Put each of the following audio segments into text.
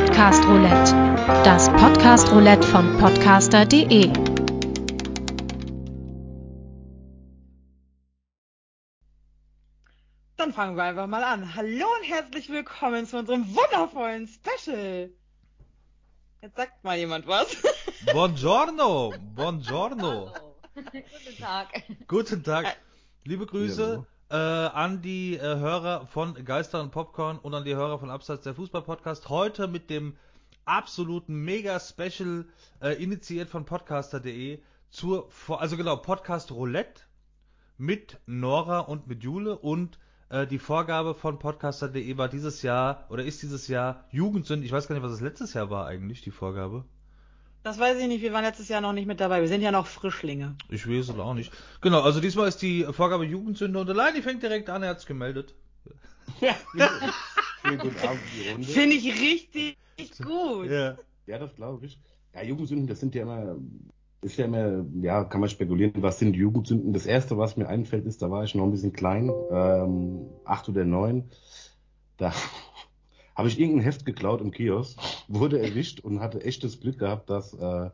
Podcast Roulette. Das Podcast Roulette von podcaster.de. Dann fangen wir einfach mal an. Hallo und herzlich willkommen zu unserem wundervollen Special. Jetzt sagt mal jemand was. Buongiorno, buongiorno. Hallo. Guten Tag. Guten Tag. Liebe Grüße äh, an die äh, Hörer von Geister und Popcorn und an die Hörer von Abseits der Fußball-Podcast. Heute mit dem absoluten Mega-Special äh, initiiert von podcaster.de zur, also genau, Podcast Roulette mit Nora und mit Jule und äh, die Vorgabe von podcaster.de war dieses Jahr oder ist dieses Jahr Jugendsünden. Ich weiß gar nicht, was es letztes Jahr war eigentlich, die Vorgabe. Das weiß ich nicht, wir waren letztes Jahr noch nicht mit dabei. Wir sind ja noch Frischlinge. Ich weiß es auch nicht. Genau, also diesmal ist die Vorgabe Jugendsünde und allein die fängt direkt an, er hat's gemeldet. Schönen guten Abend, die Runde. Finde ich richtig gut. Ja. Ja, das glaube ich. Ja, Jugendsünden, das sind ja immer, ist ja immer, ja, kann man spekulieren, was sind Jugendsünden. Das erste, was mir einfällt, ist, da war ich noch ein bisschen klein, ähm, acht oder neun. Da habe ich irgendein Heft geklaut im Kiosk, wurde erwischt und hatte echtes Glück gehabt, dass, äh,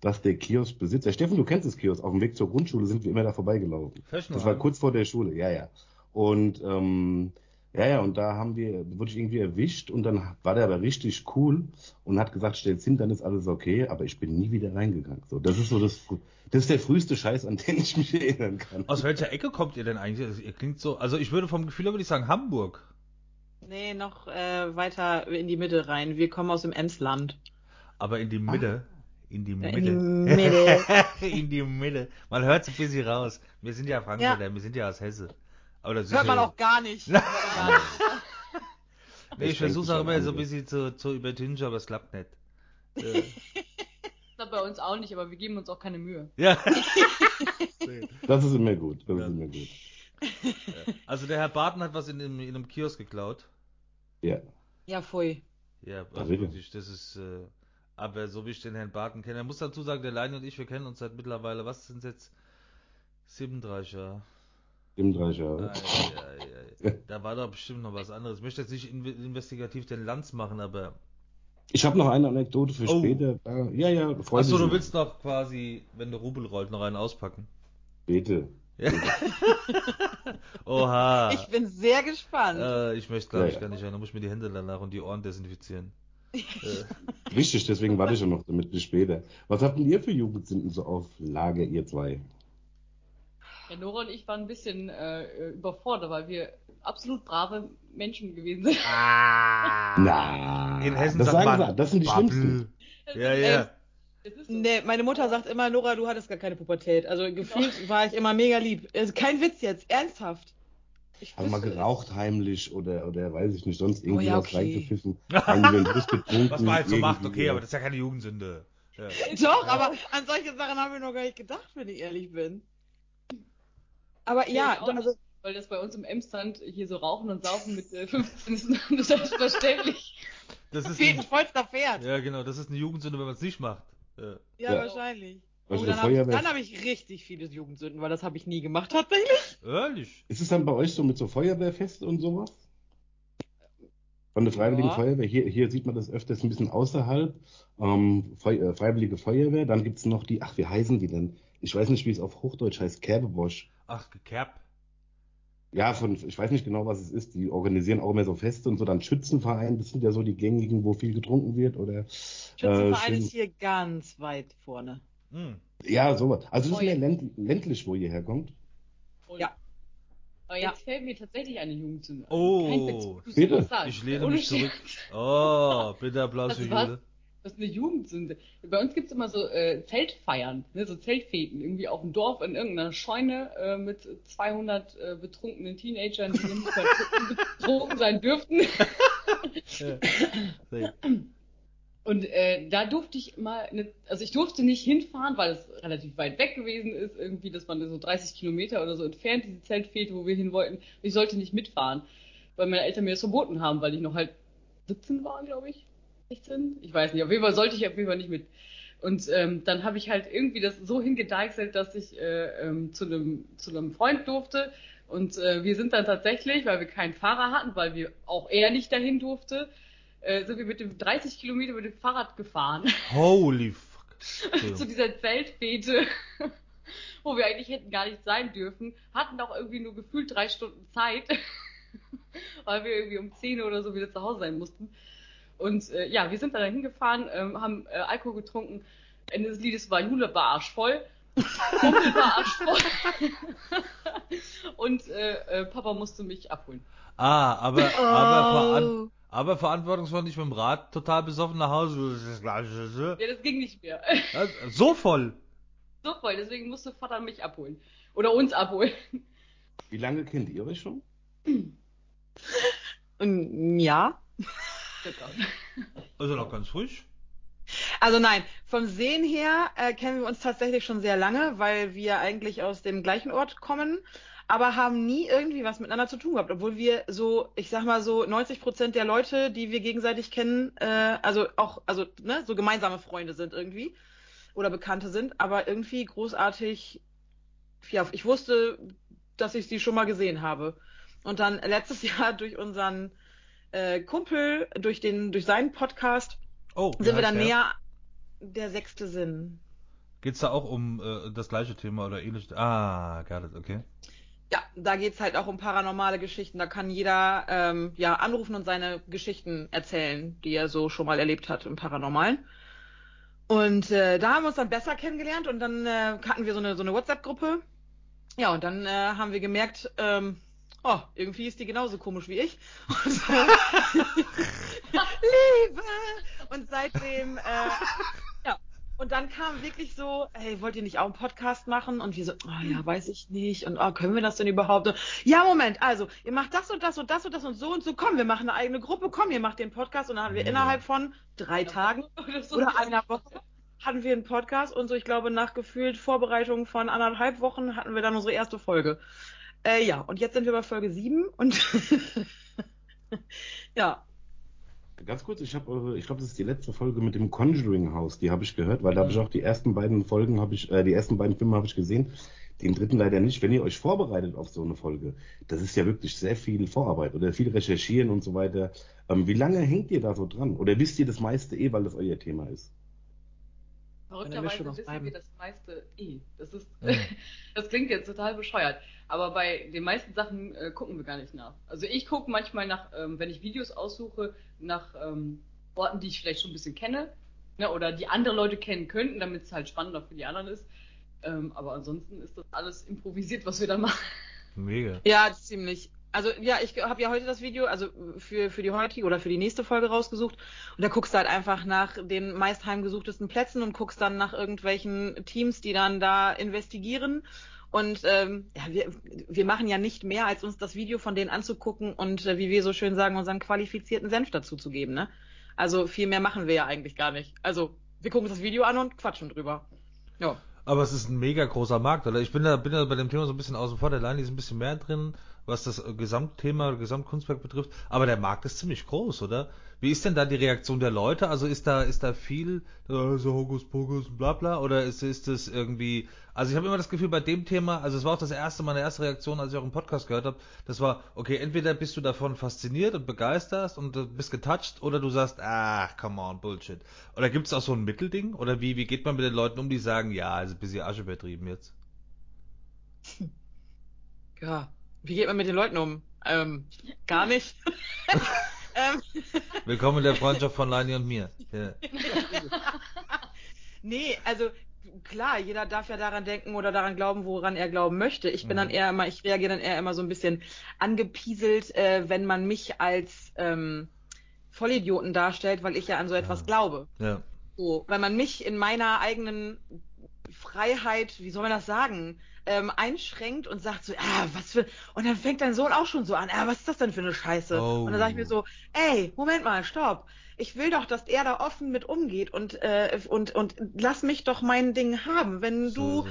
dass der Kioskbesitzer, Steffen, du kennst das Kiosk, auf dem Weg zur Grundschule sind wir immer da vorbeigelaufen. Das war kurz vor der Schule, ja, ja. Und ähm, ja, ja, und da haben wir, wurde ich irgendwie erwischt und dann war der aber richtig cool und hat gesagt, stell's hin, dann ist alles okay, aber ich bin nie wieder reingegangen. So, das ist so das, das ist der früheste Scheiß, an den ich mich erinnern kann. Aus welcher Ecke kommt ihr denn eigentlich? Also, ihr klingt so, also ich würde vom Gefühl her würde ich sagen Hamburg. Nee, noch äh, weiter in die Mitte rein. Wir kommen aus dem Emsland. Aber in die Mitte. In die Ja, Mitte. in die Mitte. in die Mitte. Man hört es ein bisschen raus. Wir sind ja Frankfurter, wir sind ja aus Hesse. Aber das ist Hört man ja, auch gar nicht. Gar nicht. Nee, ich versuche auch immer so ein bisschen zu, zu übertünchen, aber es klappt nicht. Äh, Das bei uns auch nicht, aber wir geben uns auch keine Mühe. ja. Das ist immer gut, das Ja. ist immer gut. Also der Herr Barton hat was in, dem, in einem Kiosk geklaut. Ja. Ja, pfui. Ja, also bitte. wirklich, das ist, äh, aber so wie ich den Herrn Barton kenne, er muss dazu sagen, der Leine und ich, wir kennen uns seit mittlerweile, was sind jetzt? 37 Jahre. 37 Jahre. Ei. Da war doch bestimmt noch was anderes. Ich möchte jetzt nicht in, investigativ den Lanz machen, aber. Ich habe noch eine Anekdote für Oh. später. Äh, Ja, ja, freut Achso, mich. du willst noch quasi, wenn der Rubel rollt, noch einen auspacken. Bitte. Oha. Ich bin sehr gespannt. äh, ich möchte, glaube Ja, ich, ja. gar nicht rein. Da muss ich mir die Hände danach und die Ohren desinfizieren. äh, Richtig, deswegen warte ich ja noch damit bis später. Was habt denn ihr für Jugendsünden so auf Lager, ihr zwei? Ja, Nora und ich waren ein bisschen äh, überfordert, weil wir absolut brave Menschen gewesen sind. ah. Na, In Hessen das sagt sagen man sie, das sind die Babbel. schlimmsten. Ja, ja. Nee, meine Mutter sagt immer, Nora, du hattest gar keine Pubertät. Also gefühlt war ich immer mega lieb. Also kein Witz jetzt, ernsthaft. Ich Haben mal geraucht heimlich oder, oder weiß ich nicht, sonst irgendwie Oh ja, was okay. reingepfiffen. Lust getrunken. Was man halt so macht, okay, aber das ist ja keine Jugendsünde. Ja. Doch, aber an solche Sachen haben wir noch gar nicht gedacht, wenn ich ehrlich bin. Aber ja, ich auch also, nicht, weil das bei uns im Emsland hier so rauchen und saufen mit äh, 15 ist selbstverständlich. Das ist ein ein, vollster Pferd. Ja, ja, genau, das ist eine Jugendsünde, wenn man es nicht macht. Ja. Ja. wahrscheinlich. Oh, dann habe ich, hab ich richtig viele Jugendsünden, weil das habe ich nie gemacht tatsächlich. Ehrlich? Ist es dann bei euch so mit so Feuerwehrfest und sowas? Von der Freiwilligen Ja. Feuerwehr, hier, hier sieht man das öfters ein bisschen außerhalb. Ähm, Feu äh, Freiwillige Feuerwehr, dann gibt's noch die, ach, wie heißen die denn? Ich weiß nicht, wie es auf Hochdeutsch heißt, Kerbebosch. Ach, gekerbt. Ja, von, ich weiß nicht genau, was es ist. Die organisieren auch immer so Feste und so. Dann Schützenverein, das sind ja so die gängigen, wo viel getrunken wird. Oder Schützenverein schön- ist hier ganz weit vorne. Hm. ja, sowas. Also das ist Oh, mehr ja. länd, ländlich, wo ihr herkommt. Und Ja. Aber jetzt fällt mir tatsächlich eine Jugendsünde. ein. Oh. Bitte. Ich lehne mich zurück. Oh, bitte Applaus Das für? Jule. Das ist eine Jugendsünde. Bei uns gibt's immer so äh, Zeltfeiern, ne, so Zeltfeten, irgendwie auf dem Dorf in irgendeiner Scheune äh, mit 200 äh, betrunkenen Teenagern, die nicht betrunken, sein dürften. Ja. Und äh, da durfte ich mal, ne, also ich durfte nicht hinfahren, weil es relativ weit weg gewesen ist, irgendwie, das waren so 30 Kilometer oder so entfernt, diese Zeltfete, wo wir hin wollten. Ich sollte nicht mitfahren, weil meine Eltern mir das verboten haben, weil ich noch halt 17 war, glaube ich. 16? Ich weiß nicht. Auf jeden Fall sollte ich auf jeden Fall nicht mit. Und ähm, dann habe ich halt irgendwie das so hingedeichselt, dass ich äh, ähm, zu einem zu einem Freund durfte. Und äh, wir sind dann tatsächlich, weil wir keinen Fahrer hatten, weil wir auch er nicht dahin durfte, äh, sind wir mit dem 30 Kilometer mit dem Fahrrad gefahren Holy fuck. zu dieser Zeltfete, wo wir eigentlich hätten gar nicht sein dürfen, hatten auch irgendwie nur gefühlt drei Stunden Zeit, weil wir irgendwie um 10 oder so wieder zu Hause sein mussten. Und äh, ja, wir sind da hingefahren, ähm, haben äh, Alkohol getrunken. Ende des Liedes war Jule war arschvoll. Kumpel war arschvoll. Und äh, äh, Papa musste mich abholen. Ah, aber, aber, veran Oh. aber verantwortungsvoll nicht mit dem Rad total besoffen nach Hause. Ja, das ging nicht mehr. So voll. so voll, deswegen musste Vater mich abholen. Oder uns abholen. Wie lange kennt ihr euch schon? Ja. Also noch ganz frisch. Also nein, vom Sehen her äh, kennen wir uns tatsächlich schon sehr lange, weil wir eigentlich aus dem gleichen Ort kommen, aber haben nie irgendwie was miteinander zu tun gehabt, obwohl wir so, ich sag mal so 90 Prozent der Leute, die wir gegenseitig kennen, äh, also auch, also ne, so gemeinsame Freunde sind irgendwie oder Bekannte sind, aber irgendwie großartig, ja, ich wusste, dass ich sie schon mal gesehen habe. Und dann letztes Jahr durch unseren äh, Kumpel, durch den, durch seinen Podcast Oh, sind wir dann der? näher der sechste Sinn. Geht's da auch um äh, das gleiche Thema oder ähnlich? Ah, got it, okay. Ja, da geht's halt auch um paranormale Geschichten. Da kann jeder ähm, ja anrufen und seine Geschichten erzählen, die er so schon mal erlebt hat im Paranormalen. Und äh, da haben wir uns dann besser kennengelernt und dann äh, hatten wir so eine so eine WhatsApp-Gruppe. Ja, und dann äh, haben wir gemerkt, ähm, oh, irgendwie ist die genauso komisch wie ich. Und, Liebe! Und seitdem, äh, ja. Und dann kam wirklich so, hey, wollt ihr nicht auch einen Podcast machen? Und wir so, oh ja, weiß ich nicht. Und oh, können wir das denn überhaupt? Und, ja, Moment, also, ihr macht das und das und das und das und so und so. Komm, wir machen eine eigene Gruppe. Komm, ihr macht den Podcast. Und dann haben wir Ja. innerhalb von drei Tagen Oder, so. oder einer Woche hatten wir einen Podcast und so, ich glaube, nach gefühlt Vorbereitung von anderthalb Wochen hatten wir dann unsere erste Folge. Äh, ja, und jetzt sind wir bei Folge 7 und ja, Ganz kurz, ich habe eure, ich glaube, das ist die letzte Folge mit dem Conjuring House, die habe ich gehört, weil da habe ich auch die ersten beiden Folgen habe ich, äh, die ersten beiden Filme habe ich gesehen, den dritten leider nicht. Wenn ihr euch vorbereitet auf so eine Folge, das ist ja wirklich sehr viel Vorarbeit oder viel recherchieren und so weiter. Ähm, wie lange hängt ihr da so dran? Oder wisst ihr das meiste eh, weil das euer Thema ist? Verrückterweise wissen beidem. wir das meiste eh. Das ist, Ja. das klingt jetzt total bescheuert. Aber bei den meisten Sachen äh, gucken wir gar nicht nach. Also ich gucke manchmal nach, ähm, wenn ich Videos aussuche, nach ähm, Orten, die ich vielleicht schon ein bisschen kenne. Ne, oder die andere Leute kennen könnten, damit es halt spannender für die anderen ist. Ähm, aber ansonsten ist das alles improvisiert, was wir da machen. Mega. ja, ziemlich. Also ja, ich habe ja heute das Video, also für, für die heutige oder für die nächste Folge rausgesucht. Und da guckst du halt einfach nach den meist heimgesuchtesten Plätzen und guckst dann nach irgendwelchen Teams, die dann da investigieren. Und ähm, ja, wir, wir machen ja nicht mehr, als uns das Video von denen anzugucken und äh, wie wir so schön sagen, unseren qualifizierten Senf dazu zu geben. Ne? Also viel mehr machen wir ja eigentlich gar nicht. Also wir gucken uns das Video an und quatschen drüber. Ja. Aber es ist ein mega großer Markt, oder? Ich bin da, bin da bei dem Thema so ein bisschen außen vor. Der Line ist ein bisschen mehr drin, was das äh, Gesamtthema Gesamtkunstwerk betrifft. Aber der Markt ist ziemlich groß, oder? Wie ist denn da die Reaktion der Leute? Also ist da, ist da viel, äh, so Hokus Pokus, bla bla, oder ist, ist das irgendwie, also ich habe immer das Gefühl bei dem Thema, also es war auch das erste, meine erste Reaktion, als ich auch im Podcast gehört habe, das war, okay, entweder bist du davon fasziniert und begeisterst und äh, bist getoucht, oder du sagst, ach, come on, Bullshit. Oder gibt es auch so ein Mittelding? Oder wie, wie geht man mit den Leuten um, die sagen, ja, also ein bisschen Asche übertrieben jetzt? Ja. Wie geht man mit den Leuten um? Ähm, gar nicht. ähm, Willkommen in der Freundschaft von Lani und mir. Ja. nee, also klar, jeder darf ja daran denken oder daran glauben, woran er glauben möchte. Ich bin dann Mhm. eher immer, ich reagiere dann eher immer so ein bisschen angepieselt, äh, wenn man mich als ähm, Vollidioten darstellt, weil ich ja an so etwas Ja. glaube. ja. So, weil man mich in meiner eigenen Freiheit, wie soll man das sagen, ähm, einschränkt und sagt so, ah, was für, und dann fängt dein Sohn auch schon so an, ah, was ist das denn für eine Scheiße? Oh. Und dann sage ich mir so, ey, Moment mal, stopp. Ich will doch, dass er da offen mit umgeht und, äh, und, und lass mich doch mein Ding haben. Wenn So du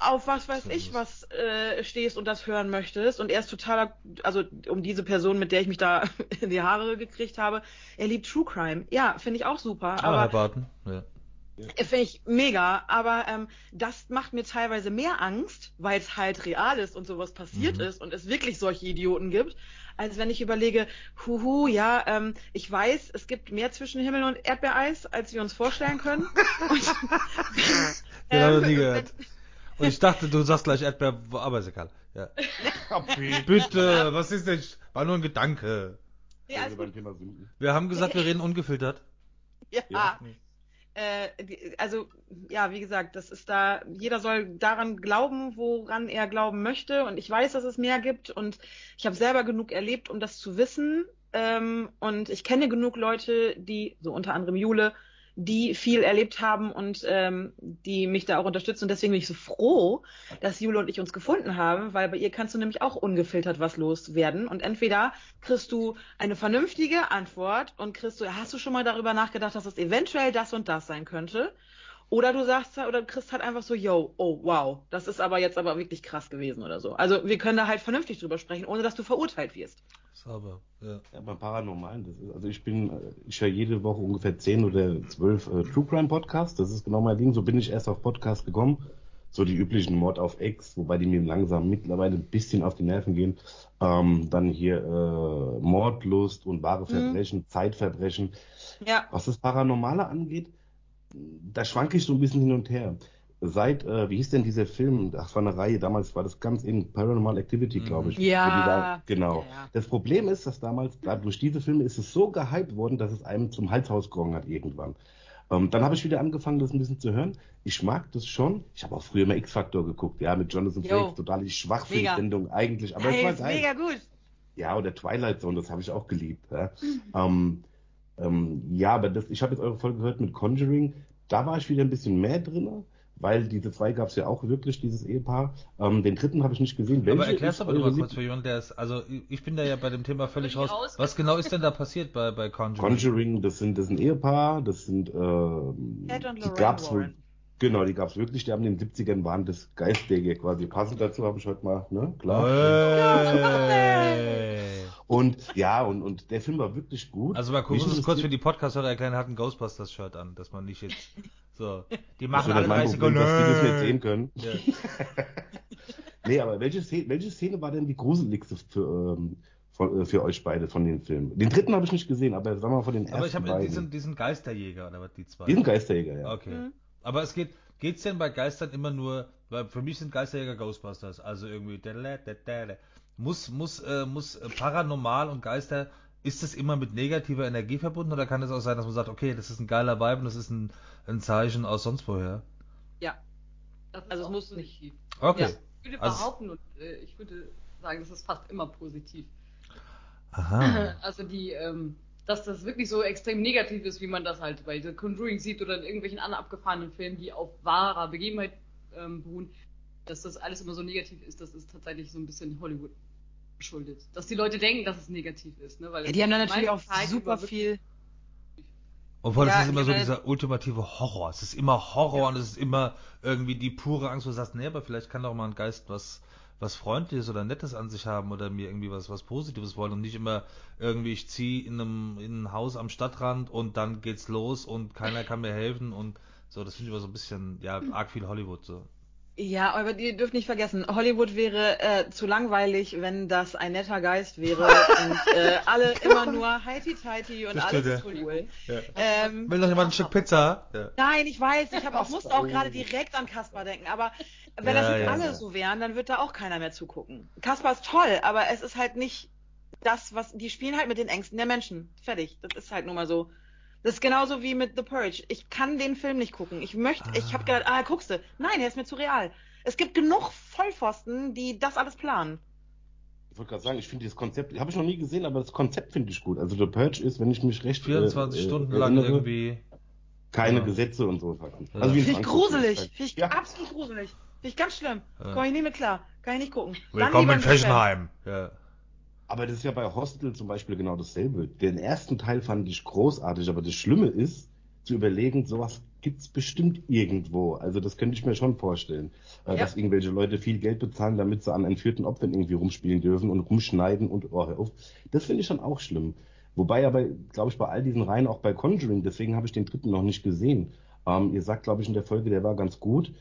auf was weiß ich was äh, stehst und das hören möchtest und er ist totaler, also um diese Person, mit der ich mich da in die Haare gekriegt habe, er liebt True Crime. Ja, finde ich auch super, Ah, Herr aber Barton. Ja. Finde ich mega, aber ähm, das macht mir teilweise mehr Angst, weil es halt real ist und sowas passiert Mhm. ist und es wirklich solche Idioten gibt, als wenn ich überlege, huhu, ja, ähm, ich weiß, es gibt mehr zwischen Himmel und Erdbeereis, als wir uns vorstellen können. und, Den habe ich nie ähm, gehört. Und ich dachte, du sagst gleich Erdbeer, aber ist egal. Ja. Bitte, was ist denn? War nur ein Gedanke. Nee, Also. Wir haben gesagt, wir reden ungefiltert. Ja. Ja. Äh, also, ja, wie gesagt, das ist da, jeder soll daran glauben, woran er glauben möchte. Und ich weiß, dass es mehr gibt. Und ich habe selber genug erlebt, um das zu wissen. Ähm, und ich kenne genug Leute, die, so unter anderem Jule, die viel erlebt haben und ähm, die mich da auch unterstützen. Und deswegen bin ich so froh, dass Jule und ich uns gefunden haben, weil bei ihr kannst du nämlich auch ungefiltert was loswerden. Und entweder kriegst du eine vernünftige Antwort und kriegst du, hast du schon mal darüber nachgedacht, dass es eventuell das und das sein könnte? Oder du sagst oder du kriegst halt einfach so, yo, oh wow, das ist aber jetzt aber wirklich krass gewesen oder so. Also wir können da halt vernünftig drüber sprechen, ohne dass du verurteilt wirst. Sauber, ja. Ja, beim Paranormalen, das ist, also ich bin, äh, ich höre jede Woche ungefähr 10 oder 12 äh, True Crime Podcasts, das ist genau mein Ding, so bin ich erst auf Podcast gekommen, so die üblichen Mord auf Ex, wobei die mir langsam mittlerweile ein bisschen auf die Nerven gehen, ähm, dann hier äh, Mordlust und wahre Verbrechen, Zeitverbrechen, Ja. was das Paranormale angeht, da schwanke ich so ein bisschen hin und her. Seit, äh, wie hieß denn dieser Film? Das war eine Reihe, damals war das ganz in Paranormal Activity, glaube ich. Ja. Da, genau. Ja, ja. Das Problem ist, dass damals, gerade durch diese Filme, ist es so gehypt worden, dass es einem zum Hals rausgegangen hat irgendwann. Ähm, dann habe ich wieder angefangen, das ein bisschen zu hören. Ich mag das schon. Ich habe auch früher mal X-Factor geguckt, ja, mit Jonathan Jo. Frakes, total schwach für die. Sendung eigentlich, aber hey, es war geil. mega gut. Ja, oder Twilight Zone, das habe ich auch geliebt. Ja, ähm, ähm, ja aber das, ich habe jetzt eure Folge gehört mit Conjuring. Da war ich wieder ein bisschen mehr drin, weil diese zwei gab es ja auch wirklich, dieses Ehepaar. Ähm, den dritten habe ich nicht gesehen. Aber Welche erklär's ist doch bitte eure mal kurz für jemanden, der ist, also ich bin da ja bei dem Thema völlig raus. raus. Was genau ist denn da passiert bei, bei Conjuring? Conjuring, das sind, das sind Ehepaar, das sind, und die gab's wohl, genau, die gab's wirklich, die haben in den 70ern waren das Geistwege quasi. Passend dazu habe ich heute mal, ne, klar. Hey. Und, ja, und, und der Film war wirklich gut. Also mal kurz, kurz für die Podcast-Hörer erklären, er hat ein Ghostbusters-Shirt an, dass man nicht jetzt so, die machen alle 30 Problem, dass die das nicht sehen Sekunden. können. Ja. Nee, aber welche Szene, welche Szene war denn die gruseligste für, ähm, von, äh, für euch beide von den Filmen? Den dritten habe ich nicht gesehen, aber sagen wir mal von den ersten Aber ich habe beiden. diesen, diesen Geisterjäger oder was die zwei. Diesen Geisterjäger, ja. Okay. Mhm. Aber es geht, geht's denn bei Geistern immer nur, weil für mich sind Geisterjäger Ghostbusters, also irgendwie muss muss äh, muss äh, paranormal und Geister ist das immer mit negativer Energie verbunden oder kann es auch sein, dass man sagt, okay, das ist ein geiler Vibe und das ist ein, ein Zeichen aus sonst woher? Ja. Also es muss positiv. Okay. Ja. Ich würde Also- behaupten und äh, ich würde sagen, das ist fast immer positiv. Aha. Also die, ähm, dass das wirklich so extrem negativ ist, wie man das halt bei The Conjuring sieht oder in irgendwelchen anderen abgefahrenen Filmen, die auf wahrer Begebenheit ähm, beruhen, dass das alles immer so negativ ist, das ist tatsächlich so ein bisschen Hollywood geschuldet. Dass die Leute denken, dass es negativ ist, ne? Weil Ja, die haben dann natürlich auch Zeit super viel. Obwohl Ja, es ist immer so dieser ultimative Horror. Es ist immer Horror Ja. und es ist immer irgendwie die pure Angst, wo du sagst, nee, aber vielleicht kann doch mal ein Geist was, was Freundliches oder Nettes an sich haben oder mir irgendwie was, was Positives wollen und nicht immer irgendwie, ich ziehe in einem, in ein Haus am Stadtrand und dann geht's los und keiner kann mir helfen und so, das finde ich immer so ein bisschen, ja, arg viel Hollywood so. Ja, aber ihr dürft nicht vergessen, Hollywood wäre äh, zu langweilig, wenn das ein netter Geist wäre und äh, alle immer nur heiti-teiti und Das alles stimmt, ist cool. Ja. Ähm, Will noch jemand ein Stück Pizza? Ja. Nein, ich weiß, ich, hab auch, musste auch gerade direkt an Kaspar denken, aber wenn Ja, das jetzt ja, alle ja. so wären, dann wird da auch keiner mehr zugucken. Kaspar ist toll, aber es ist halt nicht das, was, die spielen halt mit den Ängsten der Menschen. Fertig. Das ist halt nun mal so. Das ist genauso wie mit The Purge. Ich kann den Film nicht gucken. Ich möchte, ich habe gedacht, ah, guckst du. Nein, er ist mir zu real. Es gibt genug Vollpfosten, die das alles planen. Ich wollte gerade sagen, ich finde dieses Konzept, habe ich noch nie gesehen, aber das Konzept finde ich gut. Also The Purge ist, wenn ich mich recht 24 äh, Stunden äh, lang erinnere, irgendwie. keine Ja. Gesetze und so. Ja. Also Finde ich gruselig. Finde ich Ja. absolut gruselig. Finde ich ganz schlimm. Ja. Komme ich nie mit klar. Kann ich nicht gucken. Willkommen in. Fessenheim. Ja. Aber das ist ja bei Hostel zum Beispiel genau dasselbe. Den ersten Teil fand ich großartig, aber das Schlimme ist, zu überlegen, sowas gibt's bestimmt irgendwo. Also das könnte ich mir schon vorstellen, äh, Ja. dass irgendwelche Leute viel Geld bezahlen, damit sie an entführten Opfern irgendwie rumspielen dürfen und rumschneiden und oh, hör auf. Das finde ich schon auch schlimm. Wobei aber, glaube ich, bei all diesen Reihen, auch bei Conjuring, deswegen habe ich den dritten noch nicht gesehen. Ähm, ihr sagt, glaube ich, in der Folge, der war ganz gut.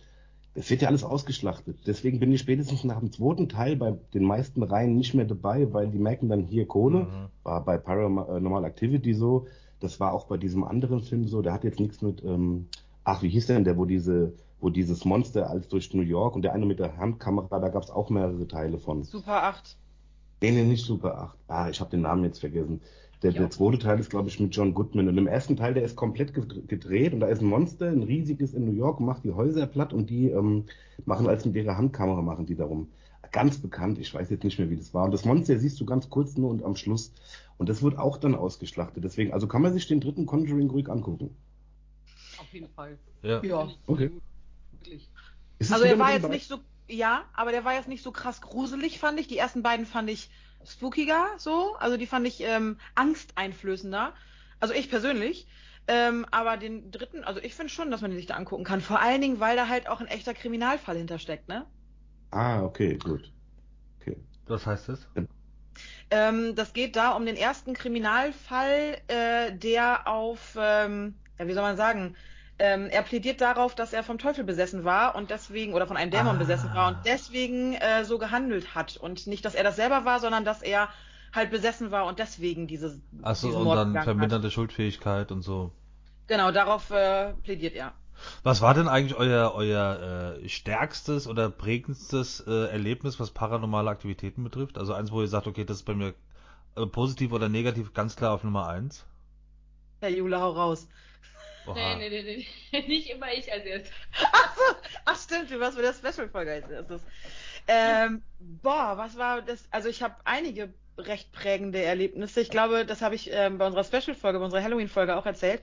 Das wird ja alles ausgeschlachtet. Deswegen bin ich spätestens nach dem zweiten Teil bei den meisten Reihen nicht mehr dabei, weil die merken dann hier Kohle. Mhm. War bei Paranormal Activity so. Das war auch bei diesem anderen Film so. Der hat jetzt nichts mit, ähm, ach, wie hieß der denn der, wo diese, wo dieses Monster als durch New York und der eine mit der Handkamera, da gab es auch mehrere Teile von. Super 8. Nee, nee, nicht Super 8. Ah, ich habe den Namen jetzt vergessen. Der, Ja. der zweite Teil ist, glaube ich, mit John Goodman. Und im ersten Teil, der ist komplett gedr- gedreht und da ist ein Monster, ein riesiges in New York, macht die Häuser platt und die ähm, machen als mit ihrer Handkamera, machen die darum. Ganz bekannt, ich weiß jetzt nicht mehr, wie das war. Und das Monster siehst du ganz kurz nur und am Schluss. Und das wird auch dann ausgeschlachtet. Deswegen, also kann man sich den dritten Conjuring ruhig angucken. Auf jeden Fall. Ja. Ja. Okay. Also er war jetzt nicht so, ja, aber der war jetzt nicht so krass gruselig, fand ich. Die ersten beiden fand ich spookiger, so. Also die fand ich ähm, angsteinflößender. Also ich persönlich. Ähm, aber den dritten, also ich finde schon, dass man den sich da angucken kann. Vor allen Dingen, weil da halt auch ein echter Kriminalfall hintersteckt, ne? Ah, okay, gut. Okay. Was heißt das? Ähm, das geht da um den ersten Kriminalfall, äh, der auf, ähm, ja, wie soll man sagen, ähm, er plädiert darauf, dass er vom Teufel besessen war und deswegen, oder von einem Dämon Ah. besessen war und deswegen äh, so gehandelt hat. Und nicht, dass er das selber war, sondern dass er halt besessen war und deswegen dieses, Achso, und Mord dann verminderte Schuldfähigkeit und so. hat. Genau, darauf äh, plädiert er. Was war denn eigentlich euer, euer äh, stärkstes oder prägendstes äh, Erlebnis, was paranormale Aktivitäten betrifft? Also eins, wo ihr sagt, okay, das ist bei mir äh, positiv oder negativ ganz klar auf Nummer eins? Herr Jule, hau raus. Oha. Nee, nee, nee, nee. Nicht immer ich als erstes. Ach stimmt, du warst bei der Special-Folge als erstes. Ähm, boah, was war das? Also ich habe einige recht prägende Erlebnisse. Ich glaube, das habe ich ähm, bei unserer Special-Folge, bei unserer Halloween-Folge auch erzählt.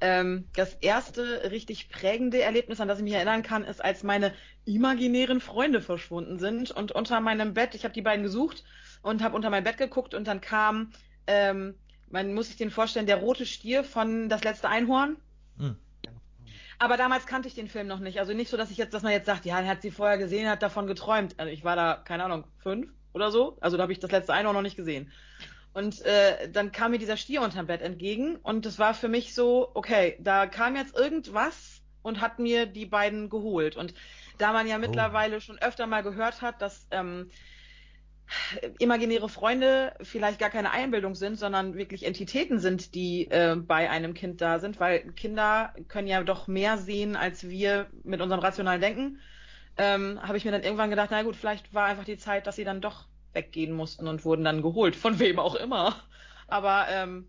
Ähm, das erste richtig prägende Erlebnis, an das ich mich erinnern kann, ist, als meine imaginären Freunde verschwunden sind und unter meinem Bett, ich habe die beiden gesucht und habe unter mein Bett geguckt und dann kam, ähm, man muss sich den vorstellen, der rote Stier von Das letzte Einhorn. Hm. Aber damals kannte ich den Film noch nicht. Also nicht so, dass ich jetzt, dass man jetzt sagt, ja, er hat sie vorher gesehen, hat davon geträumt. Also ich war da, keine Ahnung, fünf oder so. Also da habe ich das letzte Einhorn noch nicht gesehen. Und äh, dann kam mir dieser Stier unterm Bett entgegen und es war für mich so, okay, da kam jetzt irgendwas und hat mir die beiden geholt. Und da man ja mittlerweile schon öfter mal gehört hat, dass ähm, imaginäre Freunde vielleicht gar keine Einbildung sind, sondern wirklich Entitäten sind, die äh, bei einem Kind da sind, weil Kinder können ja doch mehr sehen als wir mit unserem rationalen Denken. Ähm, habe ich mir dann irgendwann gedacht, na gut, vielleicht war einfach die Zeit, dass sie dann doch weggehen mussten und wurden dann geholt, von wem auch immer. Aber ähm,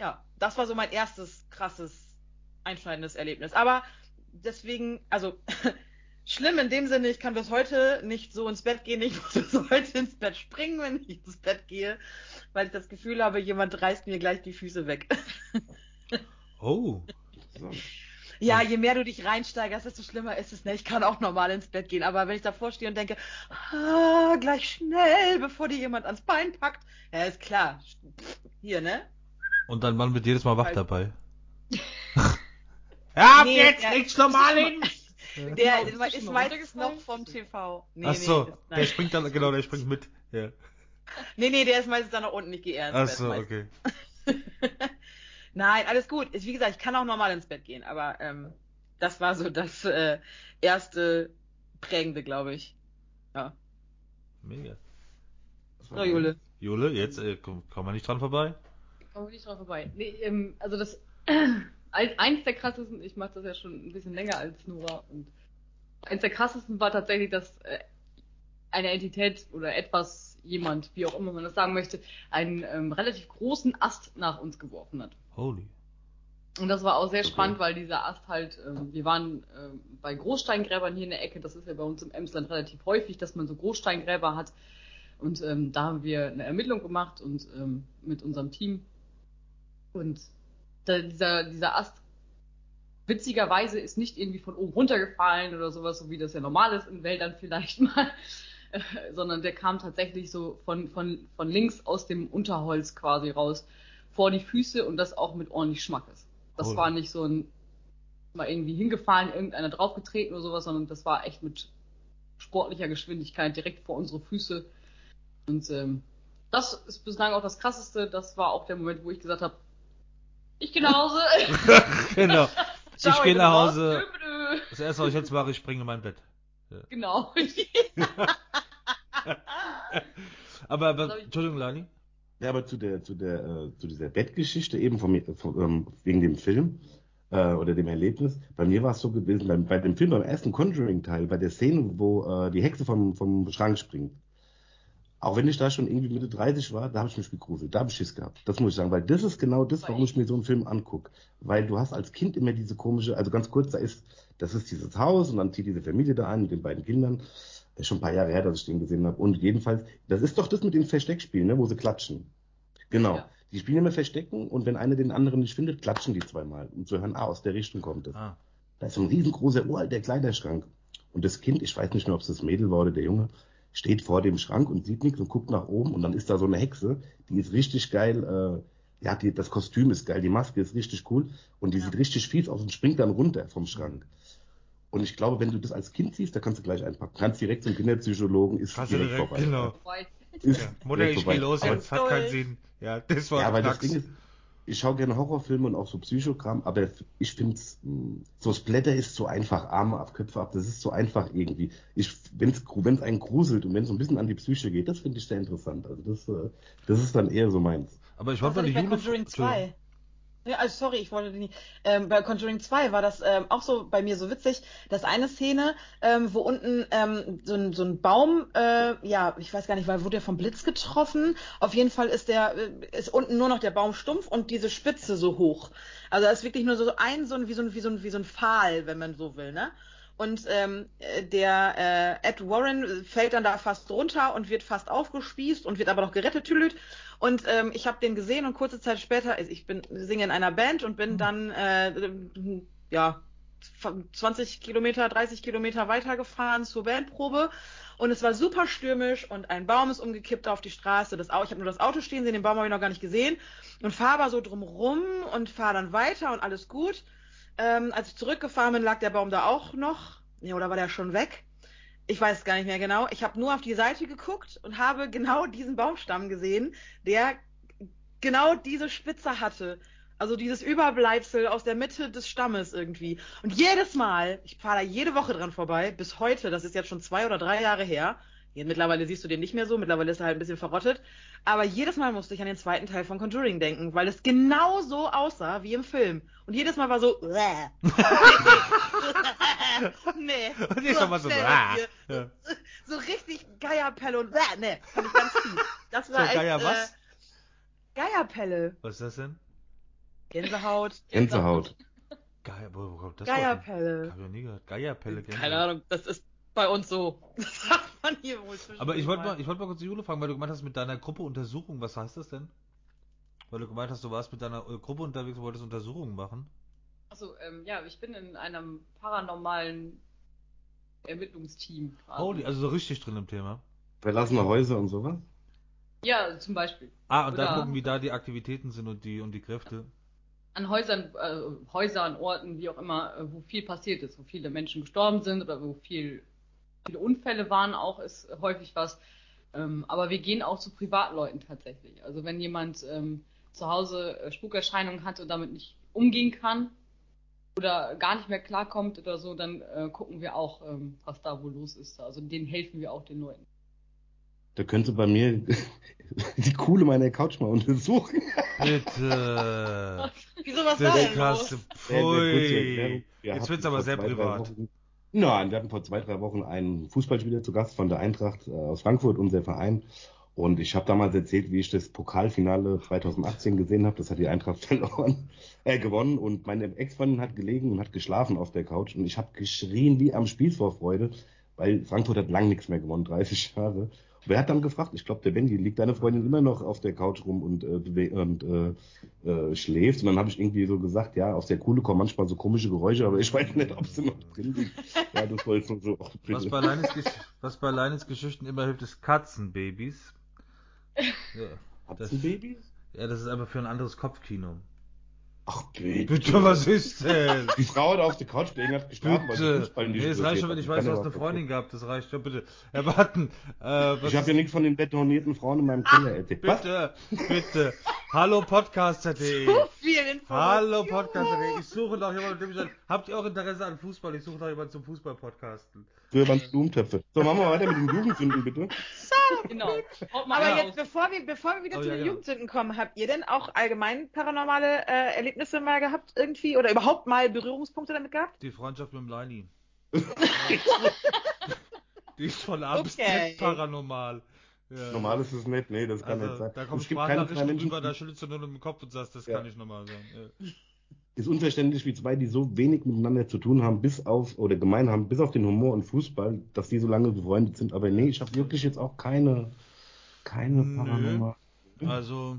ja, das war so mein erstes krasses, einschneidendes Erlebnis. Aber deswegen, also schlimm in dem Sinne, ich kann bis heute nicht so ins Bett gehen. Ich muss bis heute ins Bett springen, wenn ich ins Bett gehe, weil ich das Gefühl habe, jemand reißt mir gleich die Füße weg. Oh. So. Ja, je mehr du dich reinsteigerst, desto schlimmer ist es. Ne? Ich kann auch normal ins Bett gehen, aber wenn ich davor stehe und denke, ah, gleich schnell, bevor dir jemand ans Bein packt, ja, ist klar. Hier, ne? Und dein Mann wird jedes Mal wach dabei. ja, Nee, jetzt der- leg's normal hin! Der Bist du ist, ist meistens noch vom TV. Nee, Ach so, nee, ist, der nein. springt dann, genau, der springt mit. Ja. nee, nee, der ist meistens dann nach unten. Ich gehe eher ins Ach Bett so, okay. Nein, alles gut. Ist, wie gesagt, ich kann auch normal ins Bett gehen, aber ähm, das war so das äh, erste prägende, glaube ich. Ja. Mega. So, Jule. Jule, jetzt äh, komm, komm mal nicht dran vorbei. Kommen wir nicht drauf vorbei. Nee, ähm, also das eins der krassesten, ich mache das ja schon ein bisschen länger als Nora und eins der krassesten war tatsächlich, dass äh, eine Entität oder etwas, jemand, wie auch immer man das sagen möchte, einen ähm, relativ großen Ast nach uns geworfen hat. Holy. Und das war auch sehr Okay. spannend, weil dieser Ast halt, ähm, wir waren ähm, bei Großsteingräbern hier in der Ecke, das ist ja bei uns im Emsland relativ häufig, dass man so Großsteingräber hat. Und ähm, da haben wir eine Ermittlung gemacht und ähm, mit unserem Team. Und da, dieser, dieser Ast, witzigerweise, ist nicht irgendwie von oben runtergefallen oder sowas, so wie das ja normal ist in Wäldern vielleicht mal, äh, sondern der kam tatsächlich so von, von, von links aus dem Unterholz quasi raus vor die Füße und das auch mit ordentlich Schmackes. Das Cool. war nicht so ein mal irgendwie hingefallen, irgendeiner draufgetreten oder sowas, sondern das war echt mit sportlicher Geschwindigkeit direkt vor unsere Füße. Und ähm, das ist bislang auch das Krasseste. Das war auch der Moment, wo ich gesagt habe, ich gehe nach Hause. genau. Ciao, ich gehe nach. Hause. Das erste, was ich jetzt mache, ich springe in mein Bett. Genau. aber, aber Entschuldigung, Lani. Ja, aber zu der, zu der, äh, zu dieser Bettgeschichte eben vom, vom, ähm, wegen dem Film äh, oder dem Erlebnis. Bei mir war es so gewesen, beim, bei dem Film, beim ersten Conjuring-Teil, bei der Szene, wo äh, die Hexe vom, vom Schrank springt. Auch wenn ich da schon irgendwie Mitte 30 war, da habe ich mich gegruselt, da habe ich Schiss gehabt. Das muss ich sagen, weil das ist genau das, warum ich mir so einen Film angucke. Weil du hast als Kind immer diese komische, also ganz kurz, da ist, das ist dieses Haus und dann zieht diese Familie da ein mit den beiden Kindern. Das ist schon ein paar Jahre her, dass ich den gesehen habe. Und jedenfalls, das ist doch das mit den Versteckspielen, ne, wo sie klatschen. Genau. Ja. Die spielen immer Verstecken und wenn einer den anderen nicht findet, klatschen die zweimal, um zu hören, ah, aus der Richtung kommt es. Ah. Da ist so ein riesengroßer uralter Kleiderschrank. Und das Kind, ich weiß nicht mehr, ob es das Mädel war oder der Junge, steht vor dem Schrank und sieht nichts und guckt nach oben und dann ist da so eine Hexe, die ist richtig geil, äh, ja, die, das Kostüm ist geil, die Maske ist richtig cool und die Ja. sieht richtig fies aus und springt dann runter vom Schrank. Und ich glaube, wenn du das als Kind siehst, da kannst du gleich einpacken. Kannst direkt zum Kinderpsychologen, ist Kannst du direkt, vorbei. genau. Ja. Mutter, direkt ich vorbei. geh los, jetzt hat keinen. Sinn. Ja, das war Ja, weil das. Ding ist, ich schaue gerne Horrorfilme und auch so Psychokram, aber ich finde so Splatter ist so einfach, Arme ab, Köpfe ab, das ist so einfach irgendwie. Ich, wenn es einen gruselt und wenn es so ein bisschen an die Psyche geht, das finde ich sehr interessant. Also das, äh, das ist dann eher so meins. Aber ich wollte mal hatte die ich bei Jule... Conjuring Entschuldigung. 2? Ja, also sorry, ich wollte nicht. Ähm, bei Conjuring 2 war das ähm, auch so bei mir so witzig, dass eine Szene, ähm, wo unten ähm, so, ein, so ein Baum, äh, ja, ich weiß gar nicht, weil wurde der vom Blitz getroffen. Auf jeden Fall ist der, äh, ist unten nur noch der Baum stumpf und diese Spitze so hoch. Also da ist wirklich nur so ein, so ein, wie so ein, wie so ein, wie so ein Pfahl, wenn man so will, ne? Und ähm, äh, der äh, Ed Warren fällt dann da fast runter und wird fast aufgespießt und wird aber noch gerettet, tülüt. Und ähm, ich habe den gesehen und kurze Zeit später, also ich bin singe in einer Band und bin dann äh, ja 20 Kilometer, 30 Kilometer weitergefahren zur Bandprobe und es war super stürmisch und ein Baum ist umgekippt auf die Straße. Das ich habe nur das Auto stehen sehen, den Baum habe ich noch gar nicht gesehen und fahre aber so drumrum und fahre dann weiter und alles gut. Ähm, als ich zurückgefahren bin, lag der Baum da auch noch. Ja, oder war der schon weg? Ich weiß es gar nicht mehr genau. Ich habe nur auf die Seite geguckt und habe genau diesen Baumstamm gesehen, der genau diese Spitze hatte. Also dieses Überbleibsel aus der Mitte des Stammes irgendwie. Und jedes Mal, ich fahre da jede Woche dran vorbei, bis heute, das ist jetzt schon zwei oder drei Jahre her. Jetzt mittlerweile siehst du den nicht mehr so, mittlerweile ist er halt ein bisschen verrottet. Aber jedes Mal musste ich an den zweiten Teil von Conjuring denken, weil es genau so aussah wie im Film. Und jedes Mal war so, nee. Und jetzt so, mit dir. Ja. So richtig Geierpelle und, nee, fand ich ganz fies. Das So, war echt, Geier was? Äh, Geierpelle. Was ist das denn? Gänsehaut. Gänsehaut. Geier, wo, wo kommt das Geierpelle. Hab ich noch nie gehört. Geierpelle, Gänsehaut. Keine Ahnung, das ist bei uns so. Das sagt man hier wohl zwischen Aber ich wollte mal, ich wollte mal kurz die Jule fragen, weil du gemeint hast mit deiner Gruppe Untersuchung, was heißt das denn? Weil du gemeint hast, du warst mit deiner äh, Gruppe unterwegs und wolltest Untersuchungen machen. Achso, ähm, ja, ich bin in einem paranormalen Ermittlungsteam. quasi. Holy, also so richtig drin im Thema. Verlassene Häuser und sowas. Ja, zum Beispiel. Ah, und dann Oder- gucken, wie da die Aktivitäten sind und die und die Kräfte. An Häusern, äh, Häusern, Orten, wie auch immer, äh, wo viel passiert ist, wo viele Menschen gestorben sind oder wo viel, viele Unfälle waren, auch ist häufig was. Ähm, aber wir gehen auch zu Privatleuten tatsächlich. Also wenn jemand ähm, zu Hause äh, Spukerscheinungen hat und damit nicht umgehen kann oder gar nicht mehr klarkommt oder so, dann äh, gucken wir auch, ähm, was da wohl los ist. Also denen helfen wir auch den Leuten. Da könnte bei mir die Coole meiner Couch mal untersuchen. Bitte. Wieso, was war Das denn los? Pfui. Jetzt wird's aber sehr privat. Wochen- Nein, wir hatten vor zwei, drei Wochen einen Fußballspieler zu Gast von der Eintracht äh, aus Frankfurt, unser Verein. Und ich habe damals erzählt, wie ich das Pokalfinale 2018 gesehen habe. Das hat die Eintracht verloren, äh, gewonnen. Und meine Ex-Freundin hat gelegen und hat geschlafen auf der Couch. Und ich habe geschrien wie am Spiel vor Freude, weil Frankfurt hat lang nichts mehr gewonnen, 30 Jahre. Wer hat dann gefragt? Ich glaube, der Benji, liegt deine Freundin immer noch auf der Couch rum und, äh, und äh, äh, schläft? Und dann habe ich irgendwie so gesagt, ja, aus der Kuhle kommen manchmal so komische Geräusche, aber ich weiß nicht, ob sie noch drin liegt. Ja, das soll so, so auch Was bei Leines, Gesch- was bei Leines Geschichten immer hilft, ist Katzenbabys. Ja. Baby? ja, das ist einfach für ein anderes Kopfkino. Ach, bitte. Bitte, was ist denn? Die Frau hat auf der Couch gelegen, hat geschlafen, weil sie Bitte. Fußball nicht Nee, es reicht schon, wenn ich weiß, du hast eine Freundin gehabt. Das reicht schon, bitte. Herr Warten. Äh, was Ich habe ja nichts von den betonierten Frauen in meinem Keller erzählt. Was? Bitte, bitte. Hallo Podcaster.de. So viel Information. Hallo Podcaster.de. Ich suche noch jemanden, der mich sagt, habt ihr auch Interesse an Fußball? Ich suche noch jemanden zum Fußball-Podcasten. Waren es Blumentöpfe. So, machen wir weiter mit den Jugendsünden, bitte. Genau. Aber jetzt, bevor wir, bevor wir wieder Oh, zu ja, den ja. Jugendsünden kommen, habt ihr denn auch allgemein paranormale äh, Erlebnisse mal gehabt irgendwie oder überhaupt mal Berührungspunkte damit gehabt? Die Freundschaft mit dem Leini. Die ist von A bis Okay. Z paranormal. Ja. Normal ist es nicht, nee, das kann nicht Also, sein. da kommen es gibt keine zwei Sprachnachrichten Menschen, rüber, da schüttelst du nur mit dem Kopf und sagst, das Ja. kann nicht normal sein. Ja. Ist unverständlich, wie zwei, die so wenig miteinander zu tun haben, bis auf, oder gemein haben, bis auf den Humor und Fußball, dass die so lange befreundet sind. Aber nee, ich habe wirklich jetzt auch keine, keine. Paranormal. Also,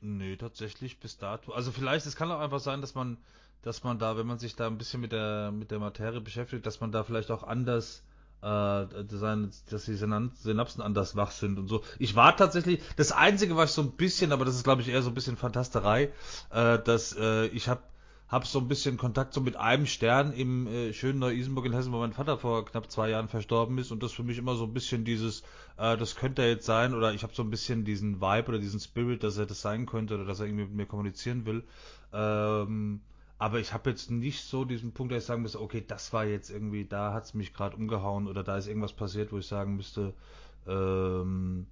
nee, tatsächlich bis dato. Also vielleicht, es kann auch einfach sein, dass man, dass man da, wenn man sich da ein bisschen mit der, mit der Materie beschäftigt, dass man da vielleicht auch anders, dass die Synapsen anders wach sind und so. Ich war tatsächlich, das Einzige, was ich so ein bisschen, aber das ist glaube ich eher so ein bisschen Fantasterei, äh, dass äh, ich habe hab so ein bisschen Kontakt so mit einem Stern im äh, schönen Neu-Isenburg in Hessen, wo mein Vater vor knapp zwei Jahren verstorben ist und das für mich immer so ein bisschen dieses, äh, das könnte er jetzt sein oder ich habe so ein bisschen diesen Vibe oder diesen Spirit, dass er das sein könnte oder dass er irgendwie mit mir kommunizieren will. Ähm, aber ich habe jetzt nicht so diesen Punkt, dass ich sagen müsste, okay, das war jetzt irgendwie, da hat's mich gerade umgehauen oder da ist irgendwas passiert, wo ich sagen müsste, ähm,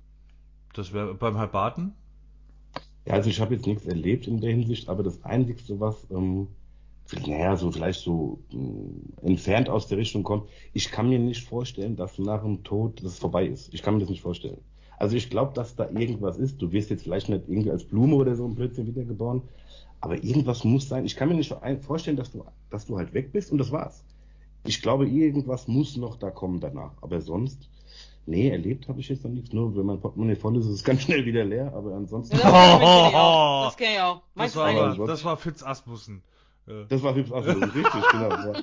das wäre beim Halbaten. Ja, also ich habe jetzt nichts erlebt in der Hinsicht, aber das Einzigste, was, ähm, naja, so vielleicht so mh, entfernt aus der Richtung kommt, ich kann mir nicht vorstellen, dass nach dem Tod das vorbei ist. Ich kann mir das nicht vorstellen. Also ich glaube, dass da irgendwas ist. Du wirst jetzt vielleicht nicht irgendwie als Blume oder so ein Blödsinn wiedergeboren, aber irgendwas muss sein. Ich kann mir nicht vorstellen, dass du, dass du halt weg bist und das war's. Ich glaube, irgendwas muss noch da kommen danach. Aber sonst, nee, erlebt habe ich jetzt noch nichts. Nur wenn mein Portemonnaie voll ist, ist es ganz schnell wieder leer. Aber ansonsten. Ja, das ich auch. Das kenn ich auch. Das du war, das war Fitz Asmussen. Ja. Das war hübsch absolut richtig, genau. Ja.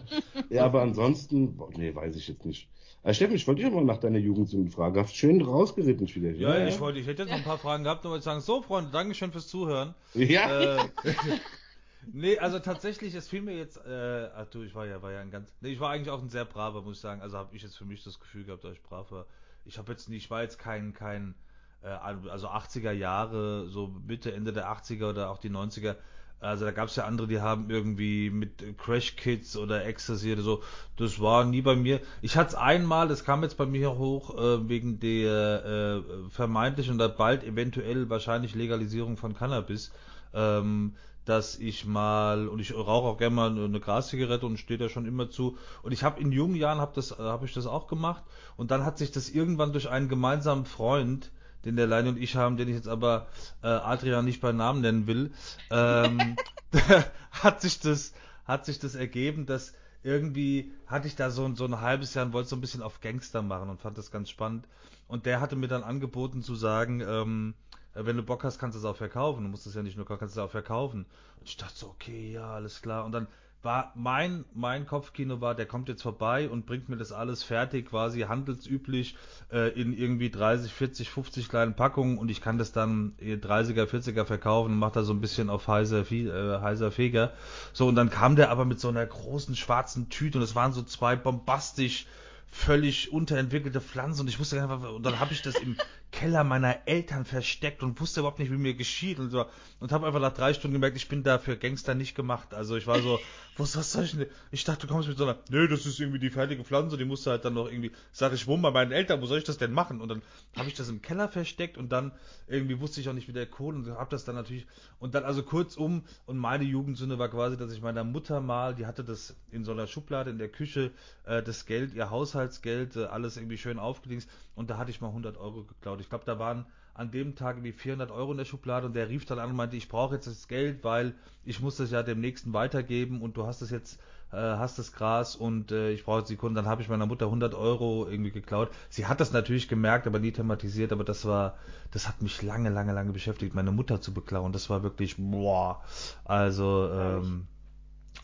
ja, aber ansonsten, boah, nee, weiß ich jetzt nicht. Äh, Steffen, ich wollte dich mal nach deiner Jugendsünde fragen. Hast schön rausgeritten wieder. Ja, ich wollte, ich hätte jetzt noch ein paar Fragen gehabt, nur wollte ich sagen, so Freunde, Dankeschön fürs Zuhören. Ja, äh, nee, also tatsächlich, es fiel mir jetzt, äh, ach du, ich war ja, war ja ein ganz, nee, ich war eigentlich auch ein sehr braver, muss ich sagen. Also habe ich jetzt für mich das Gefühl gehabt, dass ich brav war. Ich habe jetzt nicht, ich war jetzt kein, kein, äh, also 80er Jahre, so Mitte, Ende der 80er oder auch die 90er. Also da gab es ja andere, die haben irgendwie mit Crash Kids oder Ecstasy oder so. Das war nie bei mir. Ich hatte es einmal, das kam jetzt bei mir hoch äh, wegen der äh, vermeintlichen oder bald eventuell wahrscheinlich Legalisierung von Cannabis. Ähm, dass ich mal und ich rauche auch gerne mal eine Graszigarette und stehe da schon immer zu und ich habe in jungen Jahren habe das habe ich das auch gemacht und dann hat sich das irgendwann durch einen gemeinsamen Freund den der Leine und ich haben, den ich jetzt aber äh, Adrian nicht bei Namen nennen will, ähm, hat sich das hat sich das ergeben, dass irgendwie hatte ich da so, ein- so ein halbes Jahr und wollte so ein bisschen auf Gangster machen und fand das ganz spannend. Und der hatte mir dann angeboten zu sagen, ähm, äh, wenn du Bock hast, kannst du es auch verkaufen. Du musst es ja nicht nur kannst es auch verkaufen. Und ich dachte so, okay, ja, alles klar. Und dann war mein, mein Kopfkino war, der kommt jetzt vorbei und bringt mir das alles fertig, quasi handelsüblich, äh, in irgendwie 30, 40, 50 kleinen Packungen und ich kann das dann eh 30er, 40er verkaufen und mach da so ein bisschen auf heiser, äh, heiser Feger. So, und dann kam der aber mit so einer großen schwarzen Tüte und es waren so zwei bombastisch völlig unterentwickelte Pflanzen und ich wusste gar nicht, und dann habe ich das im Keller meiner Eltern versteckt und wusste überhaupt nicht, wie mir geschieht und so und habe einfach nach drei Stunden gemerkt, ich bin da für Gangster nicht gemacht. Also ich war so, was, was soll ich denn? Ich dachte, du kommst mit so einer, nö, das ist irgendwie die fertige Pflanze, die musst du halt dann noch irgendwie, sag ich wohne bei meinen Eltern, wo soll ich das denn machen? Und dann habe ich das im Keller versteckt und dann irgendwie wusste ich auch nicht, wie der Kohle und habe das dann natürlich und dann also kurzum und meine Jugendsünde war quasi, dass ich meiner Mutter mal, die hatte das in so einer Schublade in der Küche, äh, das Geld, ihr Haushaltsgeld, äh, alles irgendwie schön aufgedingst und da hatte ich mal 100 Euro geklaut. Ich glaube, da waren an dem Tag irgendwie 400 Euro in der Schublade und der rief dann an und meinte, ich brauche jetzt das Geld, weil ich muss das ja dem Nächsten weitergeben und du hast das jetzt, äh, hast das Gras und äh, ich brauche jetzt die Kunden. Dann habe ich meiner Mutter 100 Euro irgendwie geklaut. Sie hat das natürlich gemerkt, aber nie thematisiert, aber das war, das hat mich lange, lange, lange beschäftigt, meine Mutter zu beklauen. Das war wirklich, boah, also, ähm,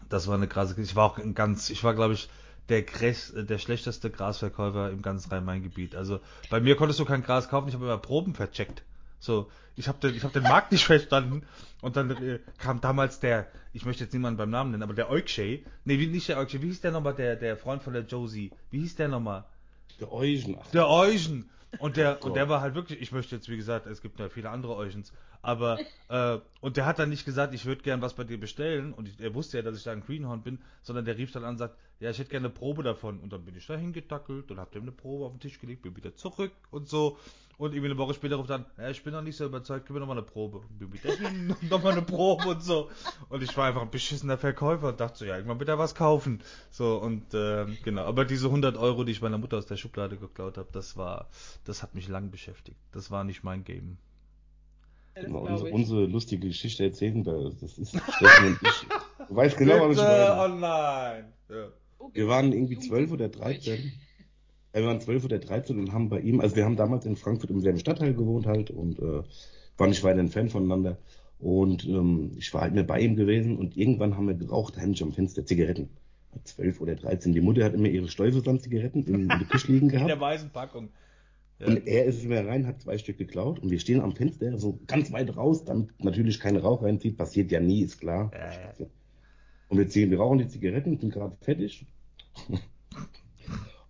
das war eine krasse, ich war auch ganz, ich war glaube ich der, der schlechteste Grasverkäufer im ganzen Rhein-Main-Gebiet. Also bei mir konntest du kein Gras kaufen, ich habe immer Proben vercheckt. So, ich habe den, ich hab den Markt nicht verstanden und dann äh, kam damals der, ich möchte jetzt niemanden beim Namen nennen, aber der Eukshay, nee, wie, nicht der Eukshay, wie hieß der nochmal, der, der Freund von der Josie, wie hieß der nochmal? der Eugen. Der Eugen. Und der, und der war halt wirklich, ich möchte jetzt, wie gesagt, es gibt ja viele andere Eugens, Aber, äh, und der hat dann nicht gesagt, ich würde gern was bei dir bestellen. Und ich, er wusste ja, dass ich da ein Greenhorn bin, sondern der rief dann an und sagt, ja, ich hätte gerne eine Probe davon. Und dann bin ich da hingetackelt und hab dem eine Probe auf den Tisch gelegt, bin wieder zurück und so. Und irgendwie eine Woche später ruft dann, ja, ich bin noch nicht so überzeugt, gib mir noch mal eine Probe. Und bin wieder hin, noch mal eine Probe und so. Und ich war einfach ein beschissener Verkäufer und dachte so, ja, irgendwann wird er was kaufen. So, und äh, genau. Aber diese 100 Euro, die ich meiner Mutter aus der Schublade geklaut habe, das war, das hat mich lang beschäftigt. Das war nicht mein Game. Das unsere, unsere, lustige Geschichte erzählen, das ist Steffen und ich. Du weißt genau, was ich meine. Oh nein. Ja. Wir waren irgendwie 12 oder 13. Wir waren 12 oder 13 und haben bei ihm, also wir haben damals in Frankfurt im selben Stadtteil gewohnt halt und äh, waren nicht weit entfernt voneinander. Und ähm, ich war halt mir bei ihm gewesen und irgendwann haben wir geraucht, heimlich am Fenster Zigaretten. 12 oder 13. Die Mutter hat immer ihre Stäufelsamt-Zigaretten in, in der Küche liegen gehabt. In der weißen Packung. Ja. Und er ist immer rein, hat zwei Stück geklaut und wir stehen am Fenster so ganz weit raus, damit natürlich keine Rauch reinzieht. Passiert ja nie, ist klar. Ja. Und wir ziehen, wir rauchen die Zigaretten, sind gerade fertig.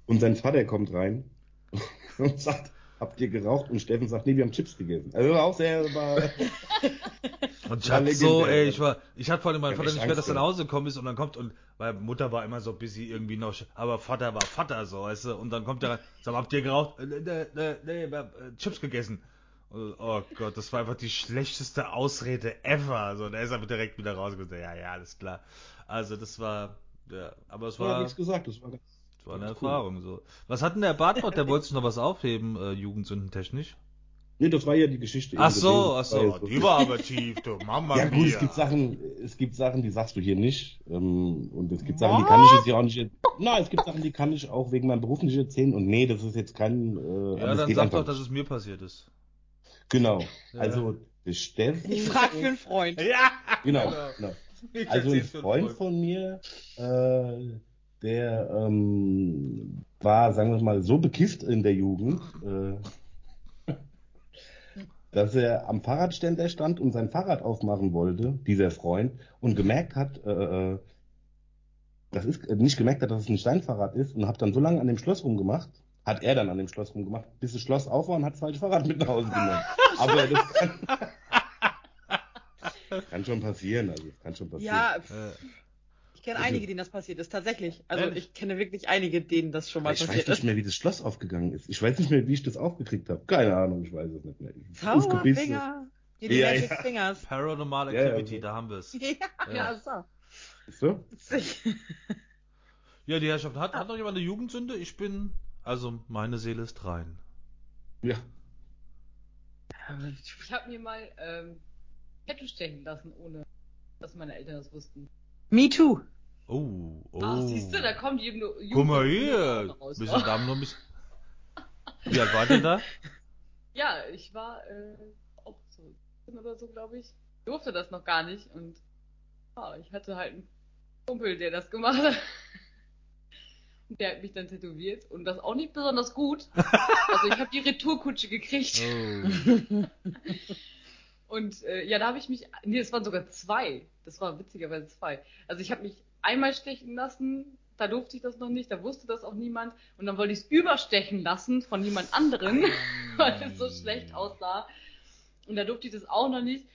Und sein Vater kommt rein und sagt, habt ihr geraucht? Und Steffen sagt, nee, wir haben Chips gegessen. Also auch sehr Und ich hatte so, ey, ich war, ich hatte vor allem meinen Vater nicht mehr, dass er nach Hause gekommen ist und dann kommt und, weil Mutter war immer so busy irgendwie noch, aber Vater war Vater so, weißt du, und dann kommt er rein, sag, habt ihr geraucht? Äh, nee, nee, nee, nee, Chips gegessen. Oh Gott, das war einfach die schlechteste Ausrede ever. So, und er ist aber direkt wieder rausgekommen. Ja, ja, alles klar. Also das war, ja, aber es war. Ja, nichts gesagt, das war ganz das war eine Erfahrung so. Was hat denn der Bartwort? Der wollte sich noch was aufheben, äh, Jugendsündentechnisch? Nee, das war ja die Geschichte. Ach so, ach so, die war aber tief, du Mama Ja gut, es gibt Sachen, es gibt Sachen, die sagst du hier nicht. Ähm, und es gibt Sachen, die kann ich jetzt ja auch nicht. Nein, es gibt Sachen, die kann ich auch wegen meinem Beruf nicht erzählen. Und nee, das ist jetzt kein. Äh, ja, dann sag doch, dass es mir passiert ist. Genau. Ja. Also Steffen. Ich frag für einen Freund. Ja. Genau. genau. Also ein Freund von mir, äh, der ähm, war, sagen wir mal, so bekifft in der Jugend, äh, dass er am Fahrradständer stand und sein Fahrrad aufmachen wollte, dieser Freund, und gemerkt hat, äh, äh das ist nicht gemerkt hat, dass es ein Steinfahrrad ist und hat dann so lange an dem Schloss rumgemacht, hat er dann an dem Schloss rumgemacht, bis das Schloss auf war und hat das falsche Fahrrad mit nach Hause genommen. Aber das kann, kann schon passieren, also kann schon passieren. Ja, kenne also, einige, denen das passiert ist, tatsächlich. Also ich kenne wirklich einige, denen das schon mal ich passiert ist. Ich weiß nicht mehr, wie das Schloss aufgegangen ist. Ich weiß nicht mehr, wie ich das aufgekriegt habe. Keine Ahnung, ich weiß es nicht mehr. Zauberfinger. Die, die ja, Magic ja. Fingers. Paranormal Activity, ja, da haben wir es. Ja, ja, so. Ist so? ja, die Herrschaft hat, hat noch jemand eine Jugendsünde? Ich bin, also meine Seele ist rein. Ja. Ich habe mir mal ähm, Tattoo stechen lassen, ohne dass meine Eltern das wussten. Me too. Oh, oh. Ach, siehst du, da kommt die. Guck mal hier. Raus, bisschen Damen noch ein bisschen. Wie alt war denn da? Ja, ich war äh, auch so oder so, glaube ich. Ich durfte das noch gar nicht und ja, ich hatte halt einen Kumpel, der das gemacht hat. Und der hat mich dann tätowiert und das auch nicht besonders gut. Also ich habe die Retourkutsche gekriegt. Oh. Und äh, ja, da habe ich mich, nee, es waren sogar zwei. Das war witzigerweise zwei. Also ich habe mich einmal stechen lassen, da durfte ich das noch nicht, da wusste das auch niemand. Und dann wollte ich es überstechen lassen von jemand anderem, weil es so schlecht aussah. Und da durfte ich das auch noch nicht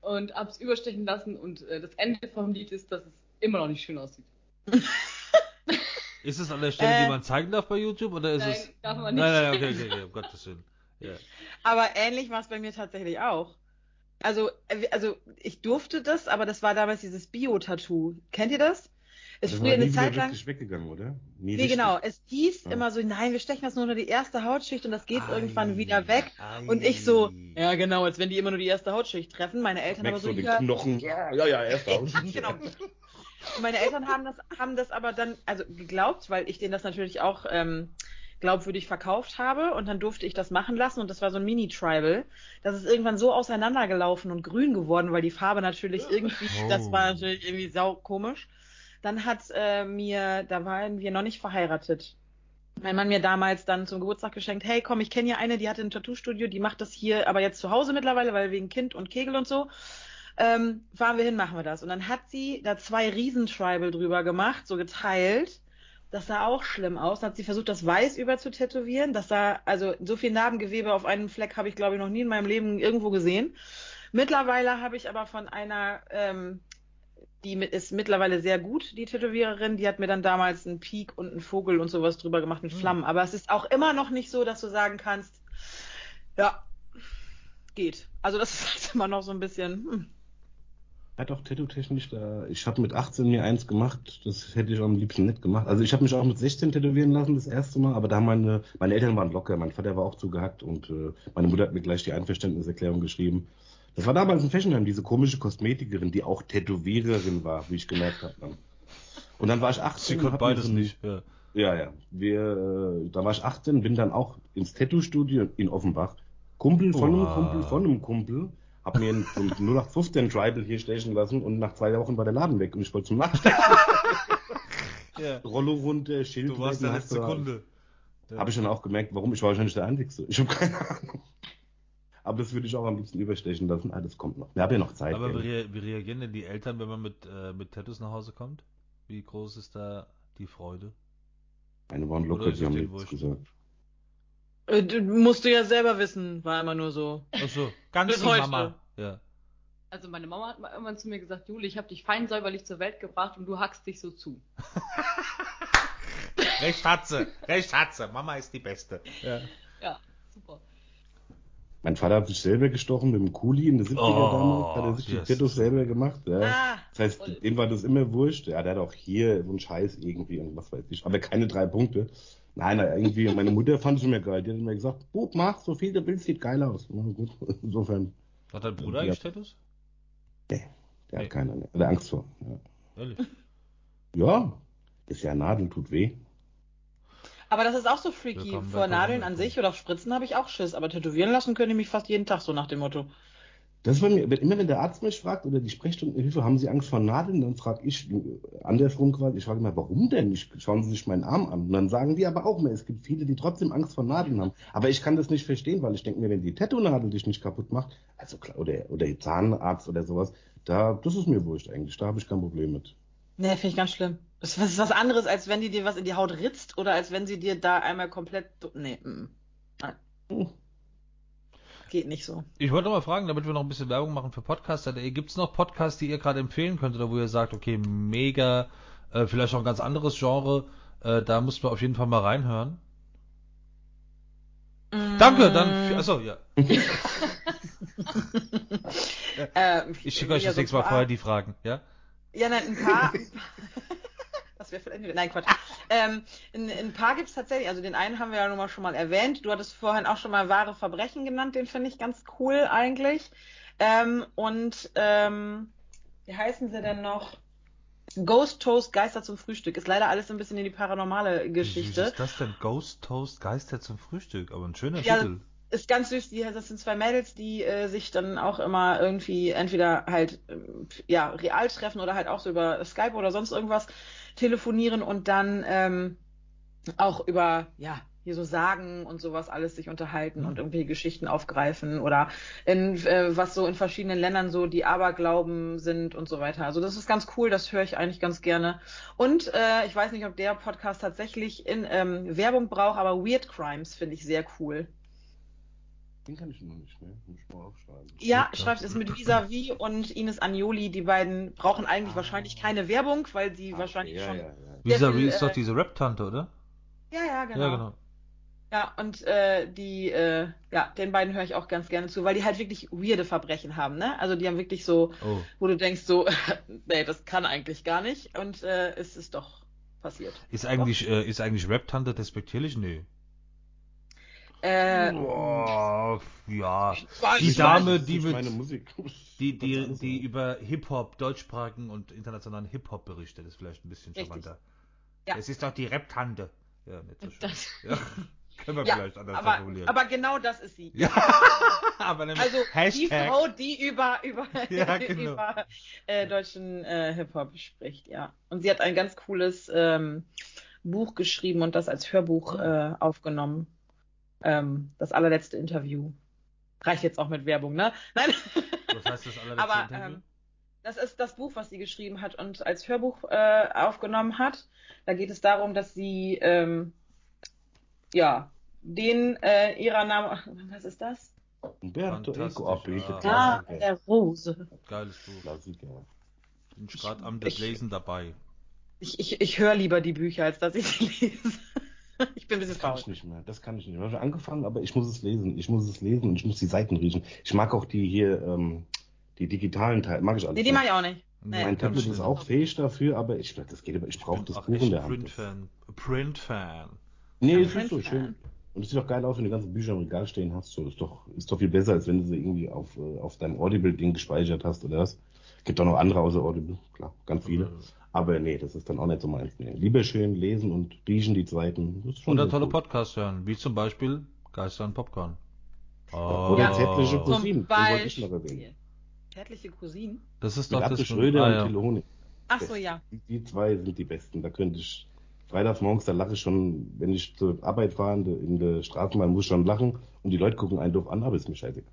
und habe es überstechen lassen. Und äh, das Ende vom Lied ist, dass es immer noch nicht schön aussieht. ist es an der Stelle, äh, die man zeigen darf bei YouTube oder ist nein, es? darf man nicht. Nein, nein, okay, okay, okay, um Gottes Willen. Yeah. Aber ähnlich war es bei mir tatsächlich auch. Also, äh, also ich durfte das, aber das war damals dieses Bio-Tattoo. Kennt ihr das? Es ist früher eine Zeit lang. weggegangen, oder? Nie nee, genau. Es hieß ja. immer so, nein, wir stechen das nur unter die erste Hautschicht und das geht ei, irgendwann wieder weg. Ei. Und ich so, ja genau, als wenn die immer nur die erste Hautschicht treffen. Meine Eltern aber so. Den ja, Knochen. Ja, ja, ja, erste Hautschicht. genau. Und meine Eltern haben das, haben das aber dann, also geglaubt, weil ich denen das natürlich auch ähm, glaubwürdig verkauft habe und dann durfte ich das machen lassen und das war so ein Mini-Tribal. Das ist irgendwann so auseinandergelaufen und grün geworden, weil die Farbe natürlich irgendwie, oh. das war natürlich irgendwie sau komisch. Dann hat äh, mir, da waren wir noch nicht verheiratet. Mein Mann mir damals dann zum Geburtstag geschenkt, hey komm, ich kenne hier eine, die hatte ein Tattoo-Studio, die macht das hier aber jetzt zu Hause mittlerweile, weil wegen Kind und Kegel und so. Ähm, fahren wir hin, machen wir das. Und dann hat sie da zwei Riesentribal drüber gemacht, so geteilt. Das sah auch schlimm aus. Dann hat sie versucht, das weiß über zu tätowieren. Das sah, also so viel Narbengewebe auf einem Fleck habe ich, glaube ich, noch nie in meinem Leben irgendwo gesehen. Mittlerweile habe ich aber von einer, ähm, die ist mittlerweile sehr gut, die Tätowiererin, die hat mir dann damals einen Peak und einen Vogel und sowas drüber gemacht mit Flammen. Aber es ist auch immer noch nicht so, dass du sagen kannst, ja, geht. Also das ist halt immer noch so ein bisschen. Hm. Hat auch tattoo-technisch da. Ich habe mit 18 mir eins gemacht, das hätte ich auch am liebsten nicht gemacht. Also ich habe mich auch mit 16 tätowieren lassen, das erste Mal, aber da meine, meine Eltern waren locker, mein Vater war auch zugehackt und äh, meine Mutter hat mir gleich die Einverständniserklärung geschrieben. Das war damals in Fashionheim, diese komische Kosmetikerin, die auch Tätowiererin war, wie ich gemerkt habe dann. Und dann war ich 18. Sie konnte beides nicht, ja. Ja, ja. Wir, äh, da war ich 18, bin dann auch ins Tattoo-Studio in Offenbach. Kumpel von einem Kumpel von einem Kumpel hab mir einen, einen 0815 Tribal hier stechen lassen und nach zwei Wochen war der Laden weg und ich wollte zum Nachstechen. ja. Rollo runter, Schild. Du warst der letzte Kunde. Ja. Habe ich dann auch gemerkt, warum ich war wahrscheinlich der Einzigste. Ich habe keine Ahnung. Aber das würde ich auch am liebsten überstechen lassen. Ah, das kommt noch. Wir haben ja noch Zeit. Aber wie, wie, reagieren denn die Eltern, wenn man mit, äh, mit Tattoos nach Hause kommt? Wie groß ist da die Freude? Meine waren locker, die haben nichts gesagt. Äh, du musst du ja selber wissen, war immer nur so. Ach so, ganz Mama. Ja. Also meine Mama hat mal irgendwann zu mir gesagt, Juli, ich habe dich fein säuberlich zur Welt gebracht und du hackst dich so zu. recht hat sie, recht hat sie. Mama ist die Beste. Ja, ja super. Mein Vater hat sich selber gestochen mit dem Kuli in den 70er oh, damals, hat er sich yes. die Tattoos selber gemacht. Ja. Ah, das heißt, voll. dem war das immer wurscht. Ja, der hat auch hier so einen Scheiß irgendwie und was weiß ich. Aber keine drei Punkte. Nein, irgendwie, meine Mutter fand es mir geil. Die hat mir gesagt, Bub, mach so viel, der Bild sieht geil aus. Na gut, insofern. Hat dein Bruder eigentlich Tattoos? Nee, der nee. hat keine, ne? der Angst vor. Ja. Ehrlich? Ja, ist ja Nadel, tut weh. Aber das ist auch so freaky. Willkommen, Vor Nadeln an sich oder Spritzen habe ich auch Schiss. Aber tätowieren lassen können die mich fast jeden Tag so nach dem Motto. Das ist bei mir, immer wenn der Arzt mich fragt oder die Sprechstundenhilfe, haben Sie Angst vor Nadeln, dann frage ich andersrum quasi, ich frage immer, warum denn? Ich, schauen Sie sich meinen Arm an. Und dann sagen die aber auch mehr, es gibt viele, die trotzdem Angst vor Nadeln haben. Aber ich kann das nicht verstehen, weil ich denke mir, wenn die Tattoo-Nadel dich nicht kaputt macht, also klar, oder, oder Zahnarzt oder sowas, da, das ist mir wurscht eigentlich, da habe ich kein Problem mit. Nee, finde ich ganz schlimm. Das ist was anderes, als wenn die dir was in die Haut ritzt oder als wenn sie dir da einmal komplett. Nee, mm. nein. Hm. Geht nicht so. Ich wollte mal fragen, damit wir noch ein bisschen Werbung machen für Podcaster. Gibt es noch Podcasts, die ihr gerade empfehlen könnt oder wo ihr sagt, okay, mega, äh, vielleicht auch ein ganz anderes Genre, äh, da muss man auf jeden Fall mal reinhören? Mm. Danke, dann. Achso, ja. äh, ich schicke euch das nächste Mal vorher die Fragen, ja? Ja, nein, ein paar. das wäre vielleicht. Nein, Quatsch. Ähm, ein, ein paar gibt es tatsächlich. Also den einen haben wir ja nun mal schon mal erwähnt. Du hattest vorhin auch schon mal wahre Verbrechen genannt. Den finde ich ganz cool eigentlich. Ähm, und ähm, wie heißen sie denn noch? Ghost Toast Geister zum Frühstück. Ist leider alles ein bisschen in die paranormale Geschichte. Was ist das denn? Ghost Toast Geister zum Frühstück. Aber ein schöner ja, Titel ist ganz süß, die, das sind zwei Mädels, die äh, sich dann auch immer irgendwie entweder halt äh, ja real treffen oder halt auch so über Skype oder sonst irgendwas telefonieren und dann ähm, auch über ja hier so Sagen und sowas alles sich unterhalten und irgendwelche Geschichten aufgreifen oder in äh, was so in verschiedenen Ländern so die Aberglauben sind und so weiter. Also das ist ganz cool, das höre ich eigentlich ganz gerne. Und äh, ich weiß nicht, ob der Podcast tatsächlich in ähm, Werbung braucht, aber Weird Crimes finde ich sehr cool. Den kann ich noch nicht, ne? Muss ich mal aufschreiben. Ja, schreibt es mit Visavi und Ines Agnoli. Die beiden brauchen eigentlich ah. wahrscheinlich keine Werbung, weil sie ah, wahrscheinlich ja, schon. Ja, ja. Visavi ist doch äh, diese Rap-Tante, oder? Ja, ja, genau. Ja, genau. Ja, und äh, die, äh, ja, den beiden höre ich auch ganz gerne zu, weil die halt wirklich weirde Verbrechen haben, ne? Also die haben wirklich so, oh. wo du denkst so, nee, das kann eigentlich gar nicht und äh, es ist doch passiert. Ist eigentlich, äh, ist eigentlich Rap-Tante despektierlich? Nee. Äh, oh, ja. Die Dame, die mit, die, die, die über Hip-Hop, deutschsprachigen und internationalen Hip-Hop berichtet, ist vielleicht ein bisschen charmanter. Ja. Es ist doch die Rap-Tante. Ja, nicht so schön. Ja. Können wir ja, vielleicht anders aber, formulieren. Aber genau das ist sie. Ja. aber also Hashtag. die Frau, die über über, ja, genau. über äh, deutschen äh, Hip-Hop spricht, ja. Und sie hat ein ganz cooles ähm, Buch geschrieben und das als Hörbuch äh, aufgenommen. Ähm, das allerletzte Interview. Reicht jetzt auch mit Werbung, ne? Nein. Was heißt das allerletzte Aber, Interview? Ähm, das ist das Buch, was sie geschrieben hat und als Hörbuch äh, aufgenommen hat. Da geht es darum, dass sie ähm, ja den äh, ihrer Name, was ist das? Umberto Eco, oh, bitte, Ah. Der Rose. Geiles Buch. Klassiker. Bin ich gerade am Lesen dabei. Ich, ich, ich höre lieber die Bücher, als dass ich sie lese. ich bin ein bisschen Das kann faul. ich nicht mehr. Das kann ich nicht mehr. Ich habe angefangen, aber ich muss es lesen. Ich muss es lesen und ich muss die Seiten riechen. Ich mag auch die hier, ähm, die digitalen Teile. Mag ich alles. Nee, die mag ich auch nicht. Nee. Mein Tablet ist auch fähig dafür, aber ich, das geht aber, ich brauche das auch Buch in der ein Hand. Print-Fan. Print-Fan. Nee, Ja, es ist so schön. Und es sieht auch geil aus, wenn du ganze Bücher im Regal stehen hast. So, ist doch, ist doch viel besser, als wenn du sie irgendwie auf, äh, auf deinem Audible-Ding gespeichert hast oder was. Gibt auch noch andere außer Audible, klar, ganz viele. Aber nee, das ist dann auch nicht so meins. Nee. Lieber schön lesen und riechen die schon Oder tolle. Podcasts hören, wie zum Beispiel Geister und Popcorn. Oder Ja. zärtliche Zum Cousinen. Zärtliche Cousinen? Das ist doch Atze das Schröder ah, und ja. Till Honig. Ach so, ja. Die, die zwei sind die besten. Da könnte ich freitags morgens, da lache ich schon, wenn ich zur Arbeit fahre, in der- in der Straßenbahn muss ich schon lachen und die Leute gucken einen doof an, aber ist mir scheißegal.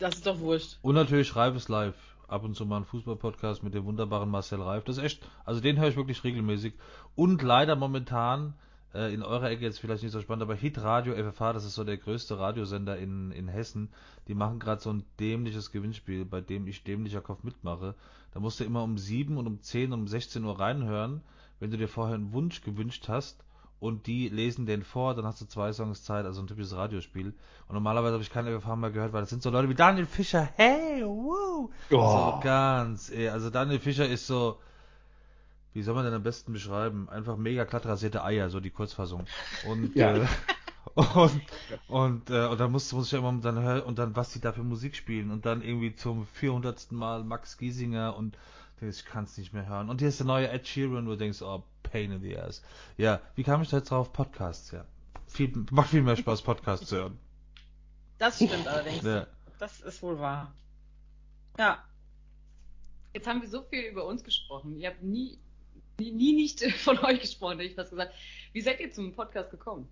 Das ist doch wurscht. Und natürlich Reif ist live. Ab und zu mal ein Fußball-Podcast mit dem wunderbaren Marcel Reif. Das ist echt, also den höre ich wirklich regelmäßig. Und leider momentan, äh, in eurer Ecke jetzt vielleicht nicht so spannend, aber Hit Radio FFH, das ist so der größte Radiosender in, in Hessen, die machen gerade so ein dämliches Gewinnspiel, bei dem ich dämlicher Kopf mitmache. Da musst du immer um 7 und um 10 und um 16 Uhr reinhören, wenn du dir vorher einen Wunsch gewünscht hast und die lesen den vor, dann hast du zwei Songs Zeit, also ein typisches Radiospiel. Und normalerweise habe ich keine FFH mal gehört, weil das sind so Leute wie Daniel Fischer, hey, wow! So ganz, eh, also Daniel Fischer ist so, wie soll man denn am besten beschreiben? Einfach mega glatt rasierte Eier, so die Kurzfassung. Und, Ja. äh, und, und, äh, und dann muss, muss ich ja immer dann hören, und dann, was die da für Musik spielen, und dann irgendwie zum 400. Mal Max Giesinger, und ich kann es nicht mehr hören. Und hier ist der neue Ed Sheeran, wo du denkst, oh, pain in the ass. Ja, wie kam ich da jetzt drauf? Podcasts, ja. Viel, macht viel mehr Spaß, Podcasts zu hören. Das stimmt allerdings. Ja. Das ist wohl wahr. Ja. Jetzt haben wir so viel über uns gesprochen. Ihr habt nie, nie, nie nicht von euch gesprochen, hätte ich fast gesagt. Wie seid ihr zum Podcast gekommen?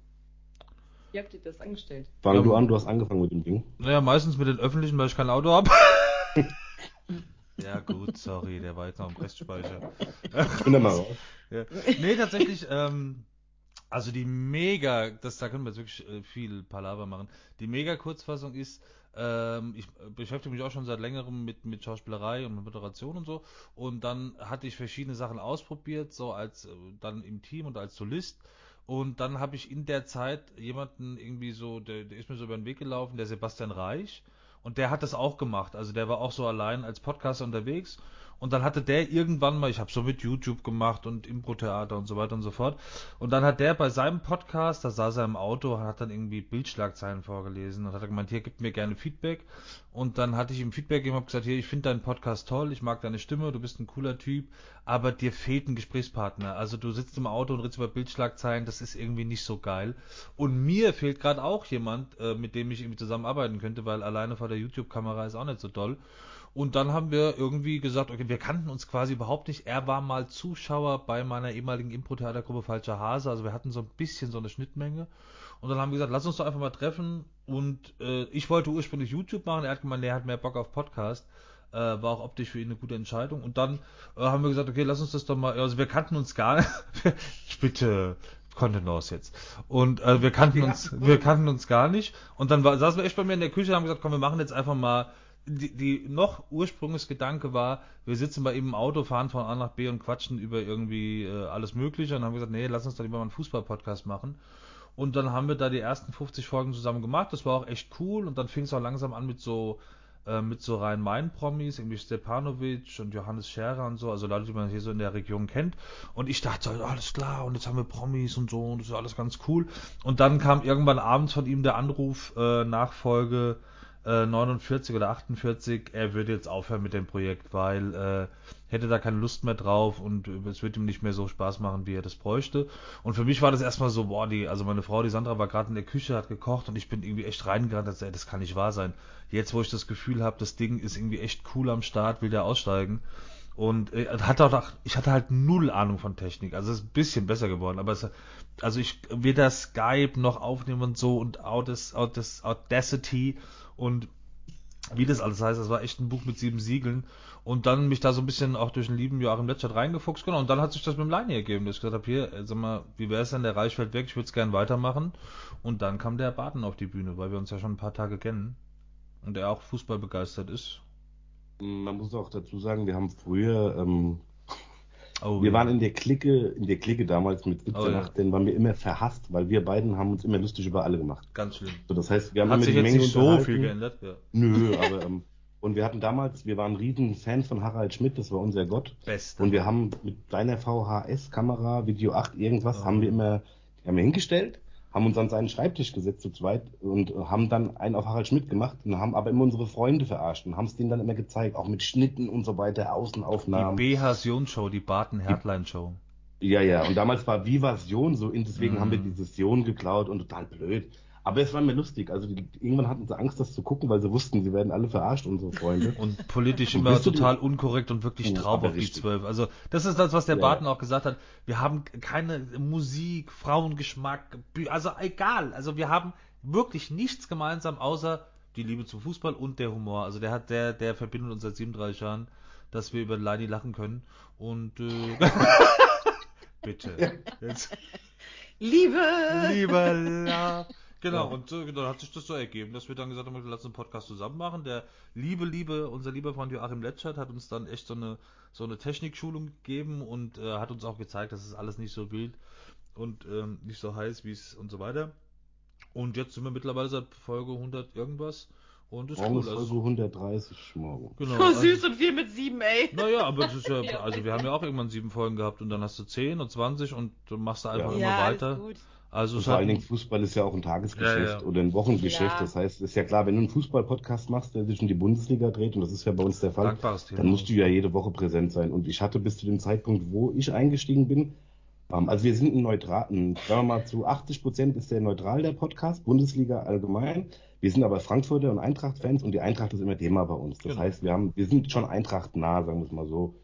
Wie habt ihr das angestellt? Fang Ja. du an, du hast angefangen mit dem Ding. Naja, meistens mit den öffentlichen, weil ich kein Auto habe. ja, gut, sorry, der war jetzt noch im Restspeicher. Ich bin da mal raus. Ja. Nee, tatsächlich, ähm, also die mega, das, da können wir jetzt wirklich äh, viel Palaver machen. Die mega Kurzfassung ist, ähm, ich beschäftige mich auch schon seit längerem mit, mit Schauspielerei und mit Moderation und so. Und dann hatte ich verschiedene Sachen ausprobiert, so als äh, dann im Team und als Solist. Und dann habe ich in der Zeit jemanden irgendwie so, der, der ist mir so über den Weg gelaufen, der Sebastian Reich. Und der hat das auch gemacht. Also der war auch so allein als Podcaster unterwegs. Und dann hatte der irgendwann mal, ich habe so mit YouTube gemacht und Impro-Theater und so weiter und so fort. Und dann hat der bei seinem Podcast, da saß er im Auto, hat dann irgendwie Bildschlagzeilen vorgelesen und hat gemeint, hier gibt mir gerne Feedback. Und dann hatte ich ihm Feedback gegeben, habe gesagt, hier, ich finde deinen Podcast toll, ich mag deine Stimme, du bist ein cooler Typ, aber dir fehlt ein Gesprächspartner. Also du sitzt im Auto und redest über Bildschlagzeilen, das ist irgendwie nicht so geil. Und mir fehlt gerade auch jemand, äh, mit dem ich irgendwie zusammenarbeiten könnte, weil alleine vor der YouTube-Kamera ist auch nicht so toll. Und dann haben wir irgendwie gesagt, okay, wir kannten uns quasi überhaupt nicht. Er war mal Zuschauer bei meiner ehemaligen Impro-Theatergruppe Falscher Hase, also wir hatten so ein bisschen so eine Schnittmenge. Und dann haben wir gesagt, lass uns doch einfach mal treffen. Und äh, ich wollte ursprünglich YouTube machen, er hat gemeint, er hat mehr Bock auf Podcast. Äh, war auch optisch für ihn eine gute Entscheidung. Und dann äh, haben wir gesagt, okay, lass uns das doch mal, also wir kannten uns gar nicht. Bitte, Contenance jetzt. Und äh, wir kannten uns, wir kannten uns gar nicht. Und dann war, saßen wir echt bei mir in der Küche und haben gesagt, komm, wir machen jetzt einfach mal die, die noch ursprüngliches Gedanke war, wir sitzen bei ihm im Auto, fahren von A nach B und quatschen über irgendwie äh, alles Mögliche und dann haben wir gesagt, nee, lass uns doch lieber mal einen Fußball-Podcast machen. Und dann haben wir da die ersten 50 Folgen zusammen gemacht. Das war auch echt cool. Und dann fing es auch langsam an mit so äh, mit so Rhein-Main-Promis, irgendwie Stepanovic und Johannes Scherer und so, also Leute, die man hier so in der Region kennt. Und ich dachte, so, alles klar, und jetzt haben wir Promis und so, und das ist alles ganz cool. Und dann kam irgendwann abends von ihm der Anruf, äh, Nachfolge äh, 49 oder 48, er würde jetzt aufhören mit dem Projekt, weil äh, hätte da keine Lust mehr drauf und äh, es wird ihm nicht mehr so Spaß machen, wie er das bräuchte. Und für mich war das erstmal so, boah, die, also meine Frau, die Sandra, war gerade in der Küche, hat gekocht und ich bin irgendwie echt reingerannt, ey, das kann nicht wahr sein. Jetzt, wo ich das Gefühl habe, das Ding ist irgendwie echt cool am Start, will der aussteigen. Und äh, hat auch, ich hatte halt null Ahnung von Technik. Also es ist ein bisschen besser geworden, aber es, also ich weder Skype noch aufnehmen und so und Audas, Audacity und wie das alles heißt. Das war echt ein Buch mit sieben Siegeln. Und dann mich da so ein bisschen auch durch den lieben Joachim Letschert reingefuchst. Genau, und dann hat sich das mit dem Leini ergeben, dass ich gesagt habe, hier, äh, sag mal, wie wäre es denn, der Reich fällt weg, ich würde es gerne weitermachen. Und dann kam der Barton auf die Bühne, weil wir uns ja schon ein paar Tage kennen. Und er auch Fußball begeistert ist. Man muss auch dazu sagen, wir haben früher, ähm, Oh, wir ja. waren in der Clique, in der Clique damals mit 17, Oh, ja. 18, waren wir immer verhasst, weil wir beiden haben uns immer lustig über alle gemacht. Ganz schlimm. So, das heißt, wir haben Hat immer sich die jetzt Menge nicht so viel geändert. Ja. Nö, aber ähm, und wir hatten damals, wir waren riesen Fans von Harald Schmidt, das war unser Gott. Beste. Und wir haben mit deiner VHS-Kamera, Video 8, irgendwas, Oh. haben wir immer, haben wir hingestellt, haben uns an seinen Schreibtisch gesetzt zu zweit und haben dann einen auf Harald Schmidt gemacht und haben aber immer unsere Freunde verarscht und haben es denen dann immer gezeigt, auch mit Schnitten und so weiter, die Außenaufnahmen. B-Hasion-Show, die Barton-Herdlein-Show. Ja, ja, und damals war Vivasion so, deswegen Mhm. haben wir dieses Sion geklaut und total blöd. Aber es war mir lustig. Also die, irgendwann hatten sie Angst, das zu gucken, weil sie wussten, sie werden alle verarscht, unsere Freunde. Und politisch Und immer total unkorrekt und wirklich Oh, auf die. Zwölf. Also das ist das, was der Ja, Barton auch gesagt hat. Wir haben keine Musik, Frauengeschmack, also egal. Also wir haben wirklich nichts gemeinsam, außer die Liebe zum Fußball und der Humor. Also der hat, der, der verbindet uns seit 37 Jahren, dass wir über Leini lachen können. Und äh, bitte. Jetzt. Liebe! Lieber Love. Genau, Ja. und so, dann hat sich das so ergeben, dass wir dann gesagt haben, wir lassen einen Podcast zusammen machen. Der liebe, liebe, unser lieber Freund Joachim Letschert hat uns dann echt so eine, so eine Technikschulung gegeben und äh, hat uns auch gezeigt, dass es alles nicht so wild und ähm, nicht so heiß, wie es und so weiter. Und jetzt sind wir mittlerweile seit Folge 100 irgendwas und ist Morgen cool. ist Folge Also, 130 morgen. genau, So also- süß und viel mit sieben, ey. Naja, aber das ist ja, also wir haben ja auch irgendwann sieben Folgen gehabt und dann hast du 10 und 20 und machst du einfach Ja. immer ja, weiter. alles gut. Also vor allen Dingen Fußball ist ja auch ein Tagesgeschäft Ja, ja. oder ein Wochengeschäft. Ja. Das heißt, ist ja klar, wenn du einen Fußball-Podcast machst, der sich um die Bundesliga dreht, und das ist ja bei uns der Fall, dann musst du ja jede Woche präsent sein. Und ich hatte bis zu dem Zeitpunkt, wo ich eingestiegen bin, ähm, also wir sind ein neutral, sagen wir mal zu 80 Prozent ist der neutral, der Podcast, Bundesliga allgemein. Wir sind aber Frankfurter und Eintracht-Fans und die Eintracht ist immer Thema bei uns. Das Genau. heißt, wir haben, wir sind schon Eintracht nah, sagen wir es mal so.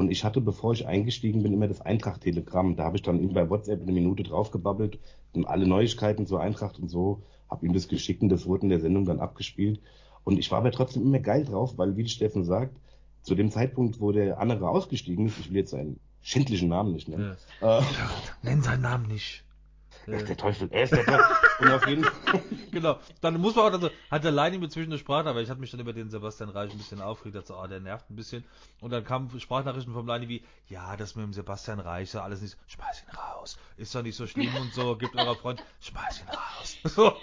Und ich hatte, bevor ich eingestiegen bin, immer das Eintracht-Telegramm. Da habe ich dann bei WhatsApp eine Minute draufgebabbelt und alle Neuigkeiten zur Eintracht und so, habe ihm das geschickt und das wurde in der Sendung dann abgespielt. Und ich war aber trotzdem immer geil drauf, weil, wie Steffen sagt, zu dem Zeitpunkt, wo der andere ausgestiegen ist, ich will jetzt einen schändlichen Namen nicht nennen, Ja. äh, Nenn seinen Namen nicht. Er ist Äh, der Teufel, er ist der Teufel. und auf jeden Fall, genau. Dann muss man auch, also, hat der Leini mir zwischen eine Sprache, aber ich hatte mich dann über den Sebastian Reich ein bisschen aufgeregt, dachte, so, ah, der nervt ein bisschen. Und dann kamen Sprachnachrichten vom Leini wie, ja, das mit dem Sebastian Reich, so alles nicht, schmeiß ihn raus, ist doch nicht so schlimm und so, gibt eurer Freund, schmeiß ihn raus. So,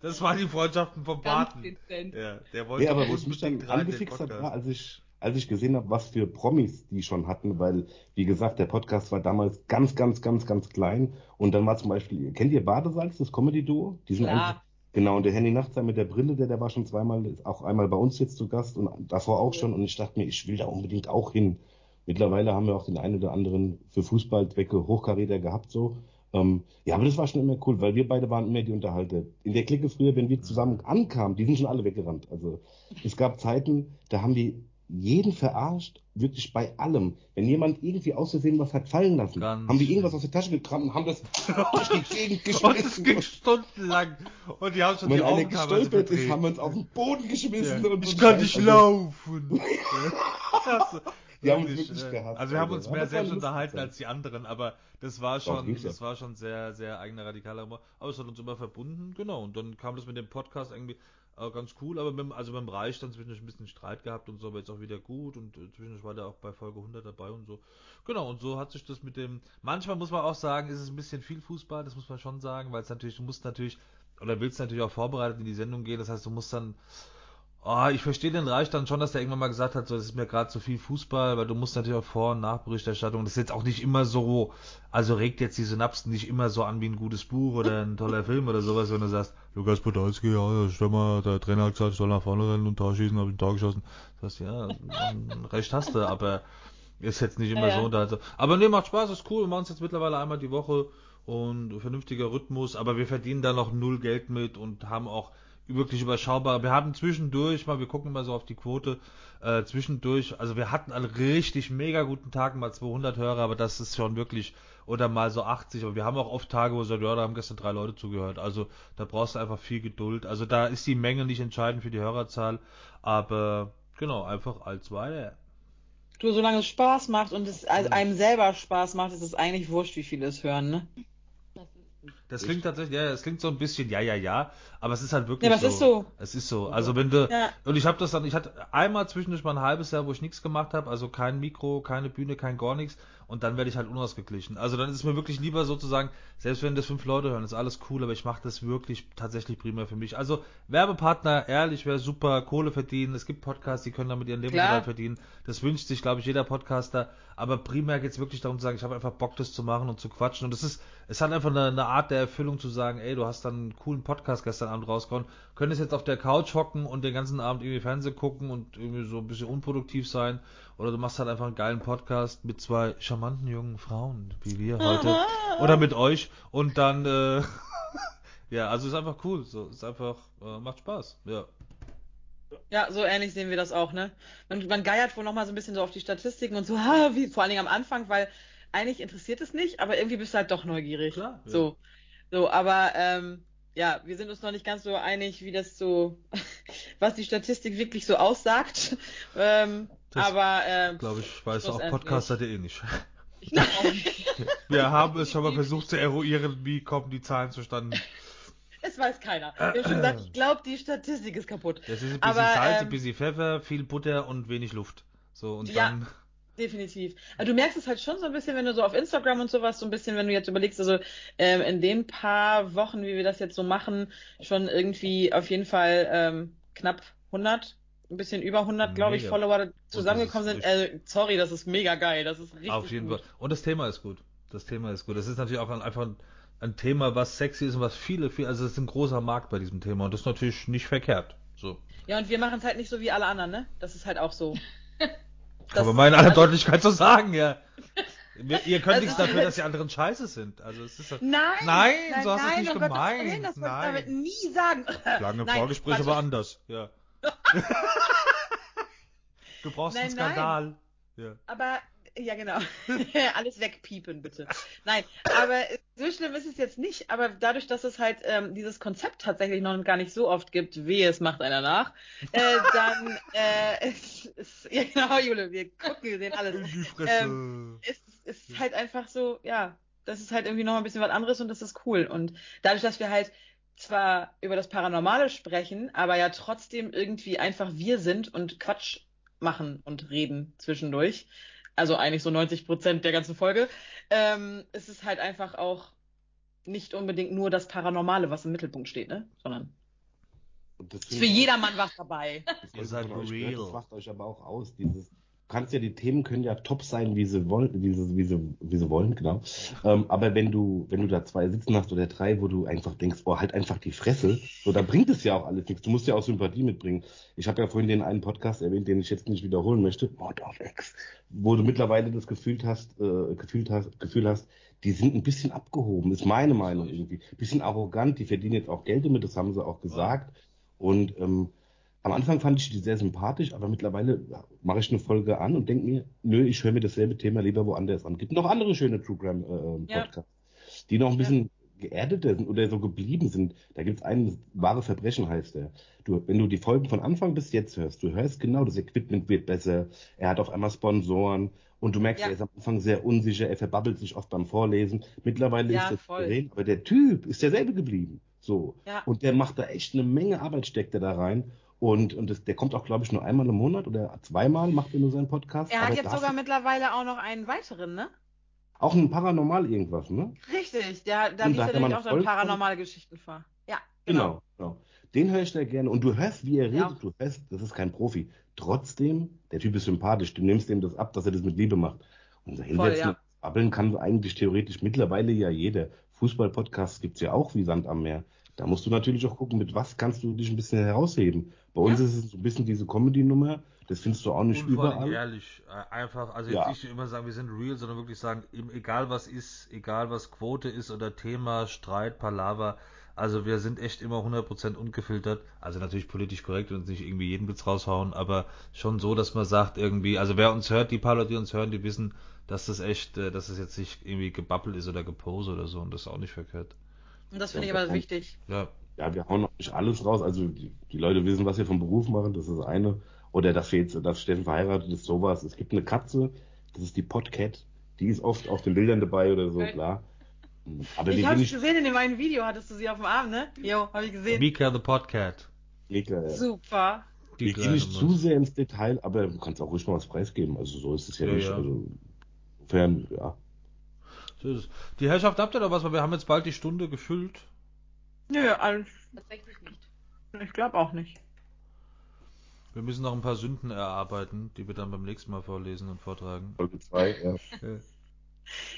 das waren die Freundschaften vom Paten. Ja, der wollte ja, aber wo es mich dann angefixt hat, war, als ich, als ich gesehen habe, was für Promis die schon hatten, weil, wie gesagt, der Podcast war damals ganz, ganz, ganz, ganz klein. Und dann war zum Beispiel, kennt ihr Badesalz, das Comedy-Duo? Die sind Ja. eigentlich, genau, und der Henny Nachtsheim mit der Brille, der, der war schon zweimal, ist auch einmal bei uns jetzt zu Gast und davor auch schon. Und ich dachte mir, ich will da unbedingt auch hin. Mittlerweile haben wir auch den einen oder anderen für Fußballzwecke Hochkaräter gehabt, so. Ähm, ja, aber das war schon immer cool, weil wir beide waren immer die Unterhalter. In der Clique früher, wenn wir zusammen ankamen, die sind schon alle weggerannt. Also es gab Zeiten, da haben die jeden verarscht, wirklich bei allem. Wenn jemand irgendwie aus Versehen was hat fallen lassen, Ganz haben die irgendwas aus der Tasche gekramt und haben das durch die Gegend Und es geschmissen. stundenlang. Und die haben schon wenn die Augen teilweise gestolpert ist, haben wir uns auf den Boden geschmissen. Ja. und Ich kann nicht Also, laufen. Also, Die haben uns wirklich, äh, gehasst, Also wir haben Alter. uns mehr selbst unterhalten als die anderen, aber das war schon, das war schon sehr, sehr eigener radikaler Humor. Aber es hat uns immer verbunden, genau. Und dann kam das mit dem Podcast irgendwie äh, ganz cool, aber mit, also beim Reich dann zwischendurch ein bisschen Streit gehabt und so, aber jetzt auch wieder gut und äh, zwischendurch war der auch bei Folge 100 dabei und so. Genau, und so hat sich das mit dem, manchmal muss man auch sagen, ist es ein bisschen viel Fußball, das muss man schon sagen, weil es natürlich, du musst natürlich, oder willst natürlich auch vorbereitet in die Sendung gehen, das heißt, du musst dann, Ah, ich verstehe den Reich dann schon, dass der irgendwann mal gesagt hat, so, das ist mir gerade zu viel Fußball, weil du musst natürlich auch Vor- und Nachberichterstattung, das ist jetzt auch nicht immer so, also regt jetzt die Synapsen nicht immer so an wie ein gutes Buch oder ein toller Film oder sowas, wenn du sagst, Lukas Podolski, ja, stell mal, der Trainer hat gesagt, ich soll nach vorne rennen und da schießen, hab ich ein Tor geschossen. Das heißt, ja, recht hast du, aber ist jetzt nicht immer Ja, so. Also, aber nee, macht Spaß, ist cool, wir machen es jetzt mittlerweile einmal die Woche und vernünftiger Rhythmus, aber wir verdienen da noch null Geld mit und haben auch wirklich überschaubar. Wir haben zwischendurch mal, wir gucken immer so auf die Quote, äh, zwischendurch, also wir hatten einen richtig mega guten Tag, mal 200 Hörer, aber das ist schon wirklich, oder mal so 80, aber wir haben auch oft Tage, wo wir sagen, ja, da haben gestern drei Leute zugehört, also da brauchst du einfach viel Geduld, also da ist die Menge nicht entscheidend für die Hörerzahl, aber genau, einfach als weiter. Du, solange es Spaß macht und es einem selber Spaß macht, ist es eigentlich wurscht, wie viele es hören, ne? Das klingt tatsächlich, ja, es klingt so ein bisschen, ja, ja, ja, aber es ist halt wirklich ja, so. ist so. Es ist so. Also wenn du, Ja. und ich habe das dann, ich hatte einmal zwischendurch mal ein halbes Jahr, wo ich nichts gemacht habe, also kein Mikro, keine Bühne, kein gar nichts, und dann werde ich halt unausgeglichen. Also dann ist es mir wirklich lieber sozusagen, selbst wenn das fünf Leute hören, ist alles cool, aber ich mache das wirklich tatsächlich primär für mich. Also Werbepartner, ehrlich, wäre super, Kohle verdienen. Es gibt Podcasts, die können damit ihren Lebensunterhalt verdienen. Das wünscht sich, glaube ich, jeder Podcaster. Aber primär geht es wirklich darum zu sagen, ich habe einfach Bock, das zu machen und zu quatschen. Und es ist, es hat einfach eine, eine Art der Erfüllung zu sagen, ey, du hast dann einen coolen Podcast gestern Abend rausgehauen, könntest jetzt auf der Couch hocken und den ganzen Abend irgendwie Fernsehen gucken und irgendwie so ein bisschen unproduktiv sein. Oder du machst halt einfach einen geilen Podcast mit zwei charmanten jungen Frauen, wie wir heute. Oder mit euch. Und dann, äh, ja, also ist einfach cool. So, ist einfach, äh, macht Spaß. Ja. Ja, so ähnlich sehen wir das auch, ne? Man, man geiert wohl nochmal so ein bisschen so auf die Statistiken und so, ha, wie, vor allen Dingen am Anfang, weil eigentlich interessiert es nicht, aber irgendwie bist du halt doch neugierig. Klar, ja. So. So, aber ähm, ja, wir sind uns noch nicht ganz so einig, wie das so, was die Statistik wirklich so aussagt. Ähm, Das aber ähm, Glaube ich, weiß auch. Podcaster eh nicht. Ich glaube auch nicht. Wir haben es schon mal versucht zu eruieren, wie kommen die Zahlen zustande. es weiß keiner. Wir haben schon gesagt, ich glaube, die Statistik ist kaputt. Das ist ein bisschen Aber, Salz, ein ähm, bisschen Pfeffer, viel Butter und wenig Luft. So, und Ja. dann. Definitiv. Also du merkst es halt schon so ein bisschen, wenn du so auf Instagram und sowas, so ein bisschen, wenn du jetzt überlegst, also ähm, in den paar Wochen, wie wir das jetzt so machen, schon irgendwie auf jeden Fall ähm, knapp 100, ein bisschen über 100, glaube ich. Follower zusammengekommen sind. Äh, sorry, das ist mega geil. Das ist richtig Auf jeden gut. Fall. Und das Thema ist gut. Das Thema ist gut. Das ist natürlich auch ein, einfach ein, ein Thema, was sexy ist und was viele, viele, also es ist ein großer Markt bei diesem Thema und das ist natürlich nicht verkehrt. So. Ja, und wir machen es halt nicht so wie alle anderen, ne? Das ist halt auch so. Das- mal in aller also- Deutlichkeit so sagen, ja. Ihr könnt Also- nichts dafür, dass die anderen scheiße sind. Also es ist ja- Nein, Nein, so hast du es nein, nicht Gottes gemeint. Willen, das Nein. damit nie sagen. Klang im Nein, Vorgespräch Quatsch. aber anders. Ja. du brauchst Nein, einen Skandal. Ja. Aber, ja genau. Alles wegpiepen, bitte. Nein, aber so schlimm ist es jetzt nicht. Aber dadurch, dass es halt ähm, dieses Konzept tatsächlich noch gar nicht so oft gibt, wie es macht einer nach, äh, dann äh, ist, ist, ja genau, Jule, wir gucken, wir sehen alles. In die Fresse. Ähm, ist, ist halt einfach so, ja, das ist halt irgendwie noch ein bisschen was anderes und das ist cool. Und dadurch, dass wir halt zwar über das Paranormale sprechen, aber ja trotzdem irgendwie einfach wir sind und Quatsch machen und reden zwischendurch, also eigentlich so 90 Prozent der ganzen Folge, ähm, ist es halt einfach auch nicht unbedingt nur das Paranormale, was im Mittelpunkt steht, ne? Sondern ist für jedermann was dabei. das Ihr seid euch gehört, real. Das macht euch aber auch aus. Dieses, kannst ja, die Themen können ja top sein, wie sie wollen, wie sie, wie sie, wie sie wollen, genau. Ähm, aber wenn du, wenn du da zwei sitzen hast oder drei, wo du einfach denkst, oh, halt einfach die Fresse, so, dann bringt es ja auch alles nichts. Du musst ja auch Sympathie mitbringen. Ich habe ja vorhin den einen Podcast erwähnt, den ich jetzt nicht wiederholen möchte, Mord of X, wo du mittlerweile das Gefühl hast, äh, gefühlt hast, Gefühl hast, die sind ein bisschen abgehoben, ist meine Meinung irgendwie. Bisschen arrogant, die verdienen jetzt auch Geld damit, das haben sie auch gesagt. Und ähm, am Anfang fand ich die sehr sympathisch, aber mittlerweile mache ich eine Folge an und denke mir, nö, ich höre mir dasselbe Thema lieber woanders an. Gibt noch andere schöne True Crime äh, Ja. Podcasts, die noch ein bisschen geerdeter sind oder so geblieben sind. Da gibt es einen, wahre Verbrechen heißt der. Du, wenn du die Folgen von Anfang bis jetzt hörst, du hörst genau, das Equipment wird besser, er hat auf einmal Sponsoren und du merkst, Ja. er ist am Anfang sehr unsicher, er verbabbelt sich oft beim Vorlesen. Mittlerweile Ja, ist er voll. souverän, aber der Typ ist derselbe geblieben. So. Ja. Und der macht da echt eine Menge Arbeit, steckt er da rein. Und, und das, der kommt auch, glaube ich, nur einmal im Monat oder zweimal macht er nur seinen Podcast. Er hat jetzt sogar mittlerweile auch noch einen weiteren, ne? auch ein Paranormal irgendwas, ne? Richtig, der, da liest da er nämlich auch dann paranormale Geschichten vor. Ja, genau. Genau, genau. Den höre ich da gerne. Und du hörst, wie er redet. Ja. Du hörst, das ist kein Profi. Trotzdem, der Typ ist sympathisch. Du nimmst ihm das ab, dass er das mit Liebe macht. Und so hinsetzen ja. und babbeln kann eigentlich theoretisch mittlerweile ja jeder. Fußball-Podcasts gibt's ja auch wie Sand am Meer. Da musst du natürlich auch gucken, mit was kannst du dich ein bisschen herausheben. Bei uns Ja. ist es so ein bisschen diese Comedy-Nummer. Das findest du auch nicht Und überall. ehrlich, äh, einfach, also Ja. jetzt nicht immer sagen, wir sind real, sondern wirklich sagen, egal was ist, egal was Quote ist oder Thema, Streit, Palaver, Also wir sind echt immer 100% ungefiltert. Also natürlich politisch korrekt und nicht irgendwie jeden Witz raushauen, aber schon so, dass man sagt irgendwie, also wer uns hört, die paar Leute, die uns hören, die wissen, dass das echt, äh, dass das jetzt nicht irgendwie gebabbelt ist oder gepose oder so und das ist auch nicht verkehrt. Und das finde ich aber wichtig. Ja. Ja, wir hauen auch nicht alles raus. Also die, die Leute wissen, was wir vom Beruf machen, das ist das eine. Oder dass, wir jetzt, dass Steffen verheiratet ist, sowas. Es gibt eine Katze, das ist die Podcat. Die ist oft auf den Bildern dabei oder so, Okay. klar. Aber ich habe nicht gesehen in dem einen Video, hattest du sie auf dem Arm, ne? Jo, habe ich gesehen. Mika the Podcat. Gegner. Ja. Super. Die Wir gehen nicht zu sehr ins Detail, aber du kannst auch ruhig mal was preisgeben. Also so ist es ja, Ja, nicht. ja. Also insofern, ja. Die Herrschaft habt ihr noch was, weil wir haben jetzt bald die Stunde gefüllt. Nö, also, Tatsächlich nicht. ich glaube auch nicht. Wir müssen noch ein paar Sünden erarbeiten, die wir dann beim nächsten Mal vorlesen und vortragen. Folge 2, ja.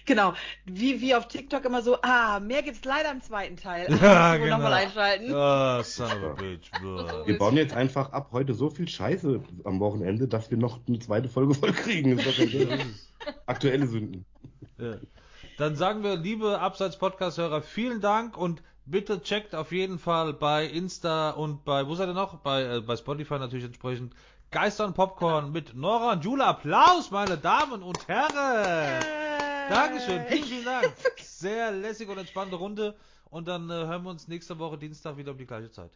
Genau. Wie, wie auf TikTok immer so, ah, mehr gibt's leider im zweiten Teil. Ja, wohl genau. Nochmal einschalten. Ah, son of a bitch. Wir bauen jetzt einfach ab heute so viel Scheiße am Wochenende, dass wir noch eine zweite Folge voll kriegen. Aktuelle Sünden. Ja. Dann sagen wir, liebe Abseits-Podcast-Hörer, vielen Dank und bitte checkt auf jeden Fall bei Insta und bei, wo seid ihr noch? Bei, äh, bei Spotify natürlich entsprechend. Geister und Popcorn mit Nora und Jula. Applaus, meine Damen und Herren! Dankeschön, vielen, vielen Dank. Sehr lässige und entspannte Runde. Und dann äh, hören wir uns nächste Woche Dienstag wieder um die gleiche Zeit.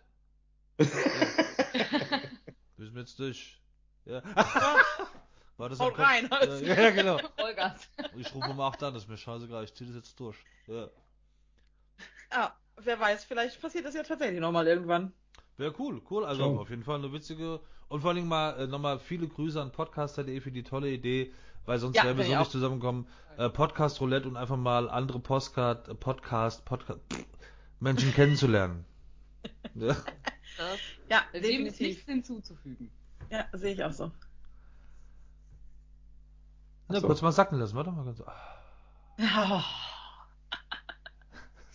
Ja. Müssen wir jetzt durch. Ja. War das Haut rein, alles Ja, genau. Vollgas. Ich rufe um 8 an, das ist mir scheißegal, ich zieh das jetzt durch. Ja. Ja, wer weiß, vielleicht passiert das ja tatsächlich nochmal irgendwann. Wäre cool, cool. Also Schon. auf jeden Fall eine witzige und vor allem mal äh, nochmal viele Grüße an podcaster.de für die tolle Idee, weil sonst Ja, wären wir so ich nicht zusammengekommen. Äh, Podcast Roulette und einfach mal andere Postcard, äh, Podcast, Podcast, Menschen kennenzulernen. ja. Ja, dem ist definitiv. nichts hinzuzufügen. Ja, sehe ich auch so. Na, so. kurz mal sacken lassen, warte mal ganz. Ja.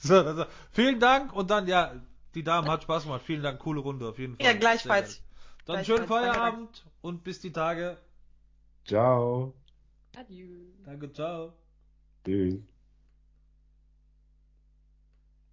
So, also, vielen Dank und dann, ja, die Dame hat Spaß gemacht. Vielen Dank, coole Runde auf jeden Fall. Ja, gleichfalls. Dann Gleichfalls, schönen danke, Feierabend und bis die Tage. Ciao. Adieu. Danke, ciao. Tschüss.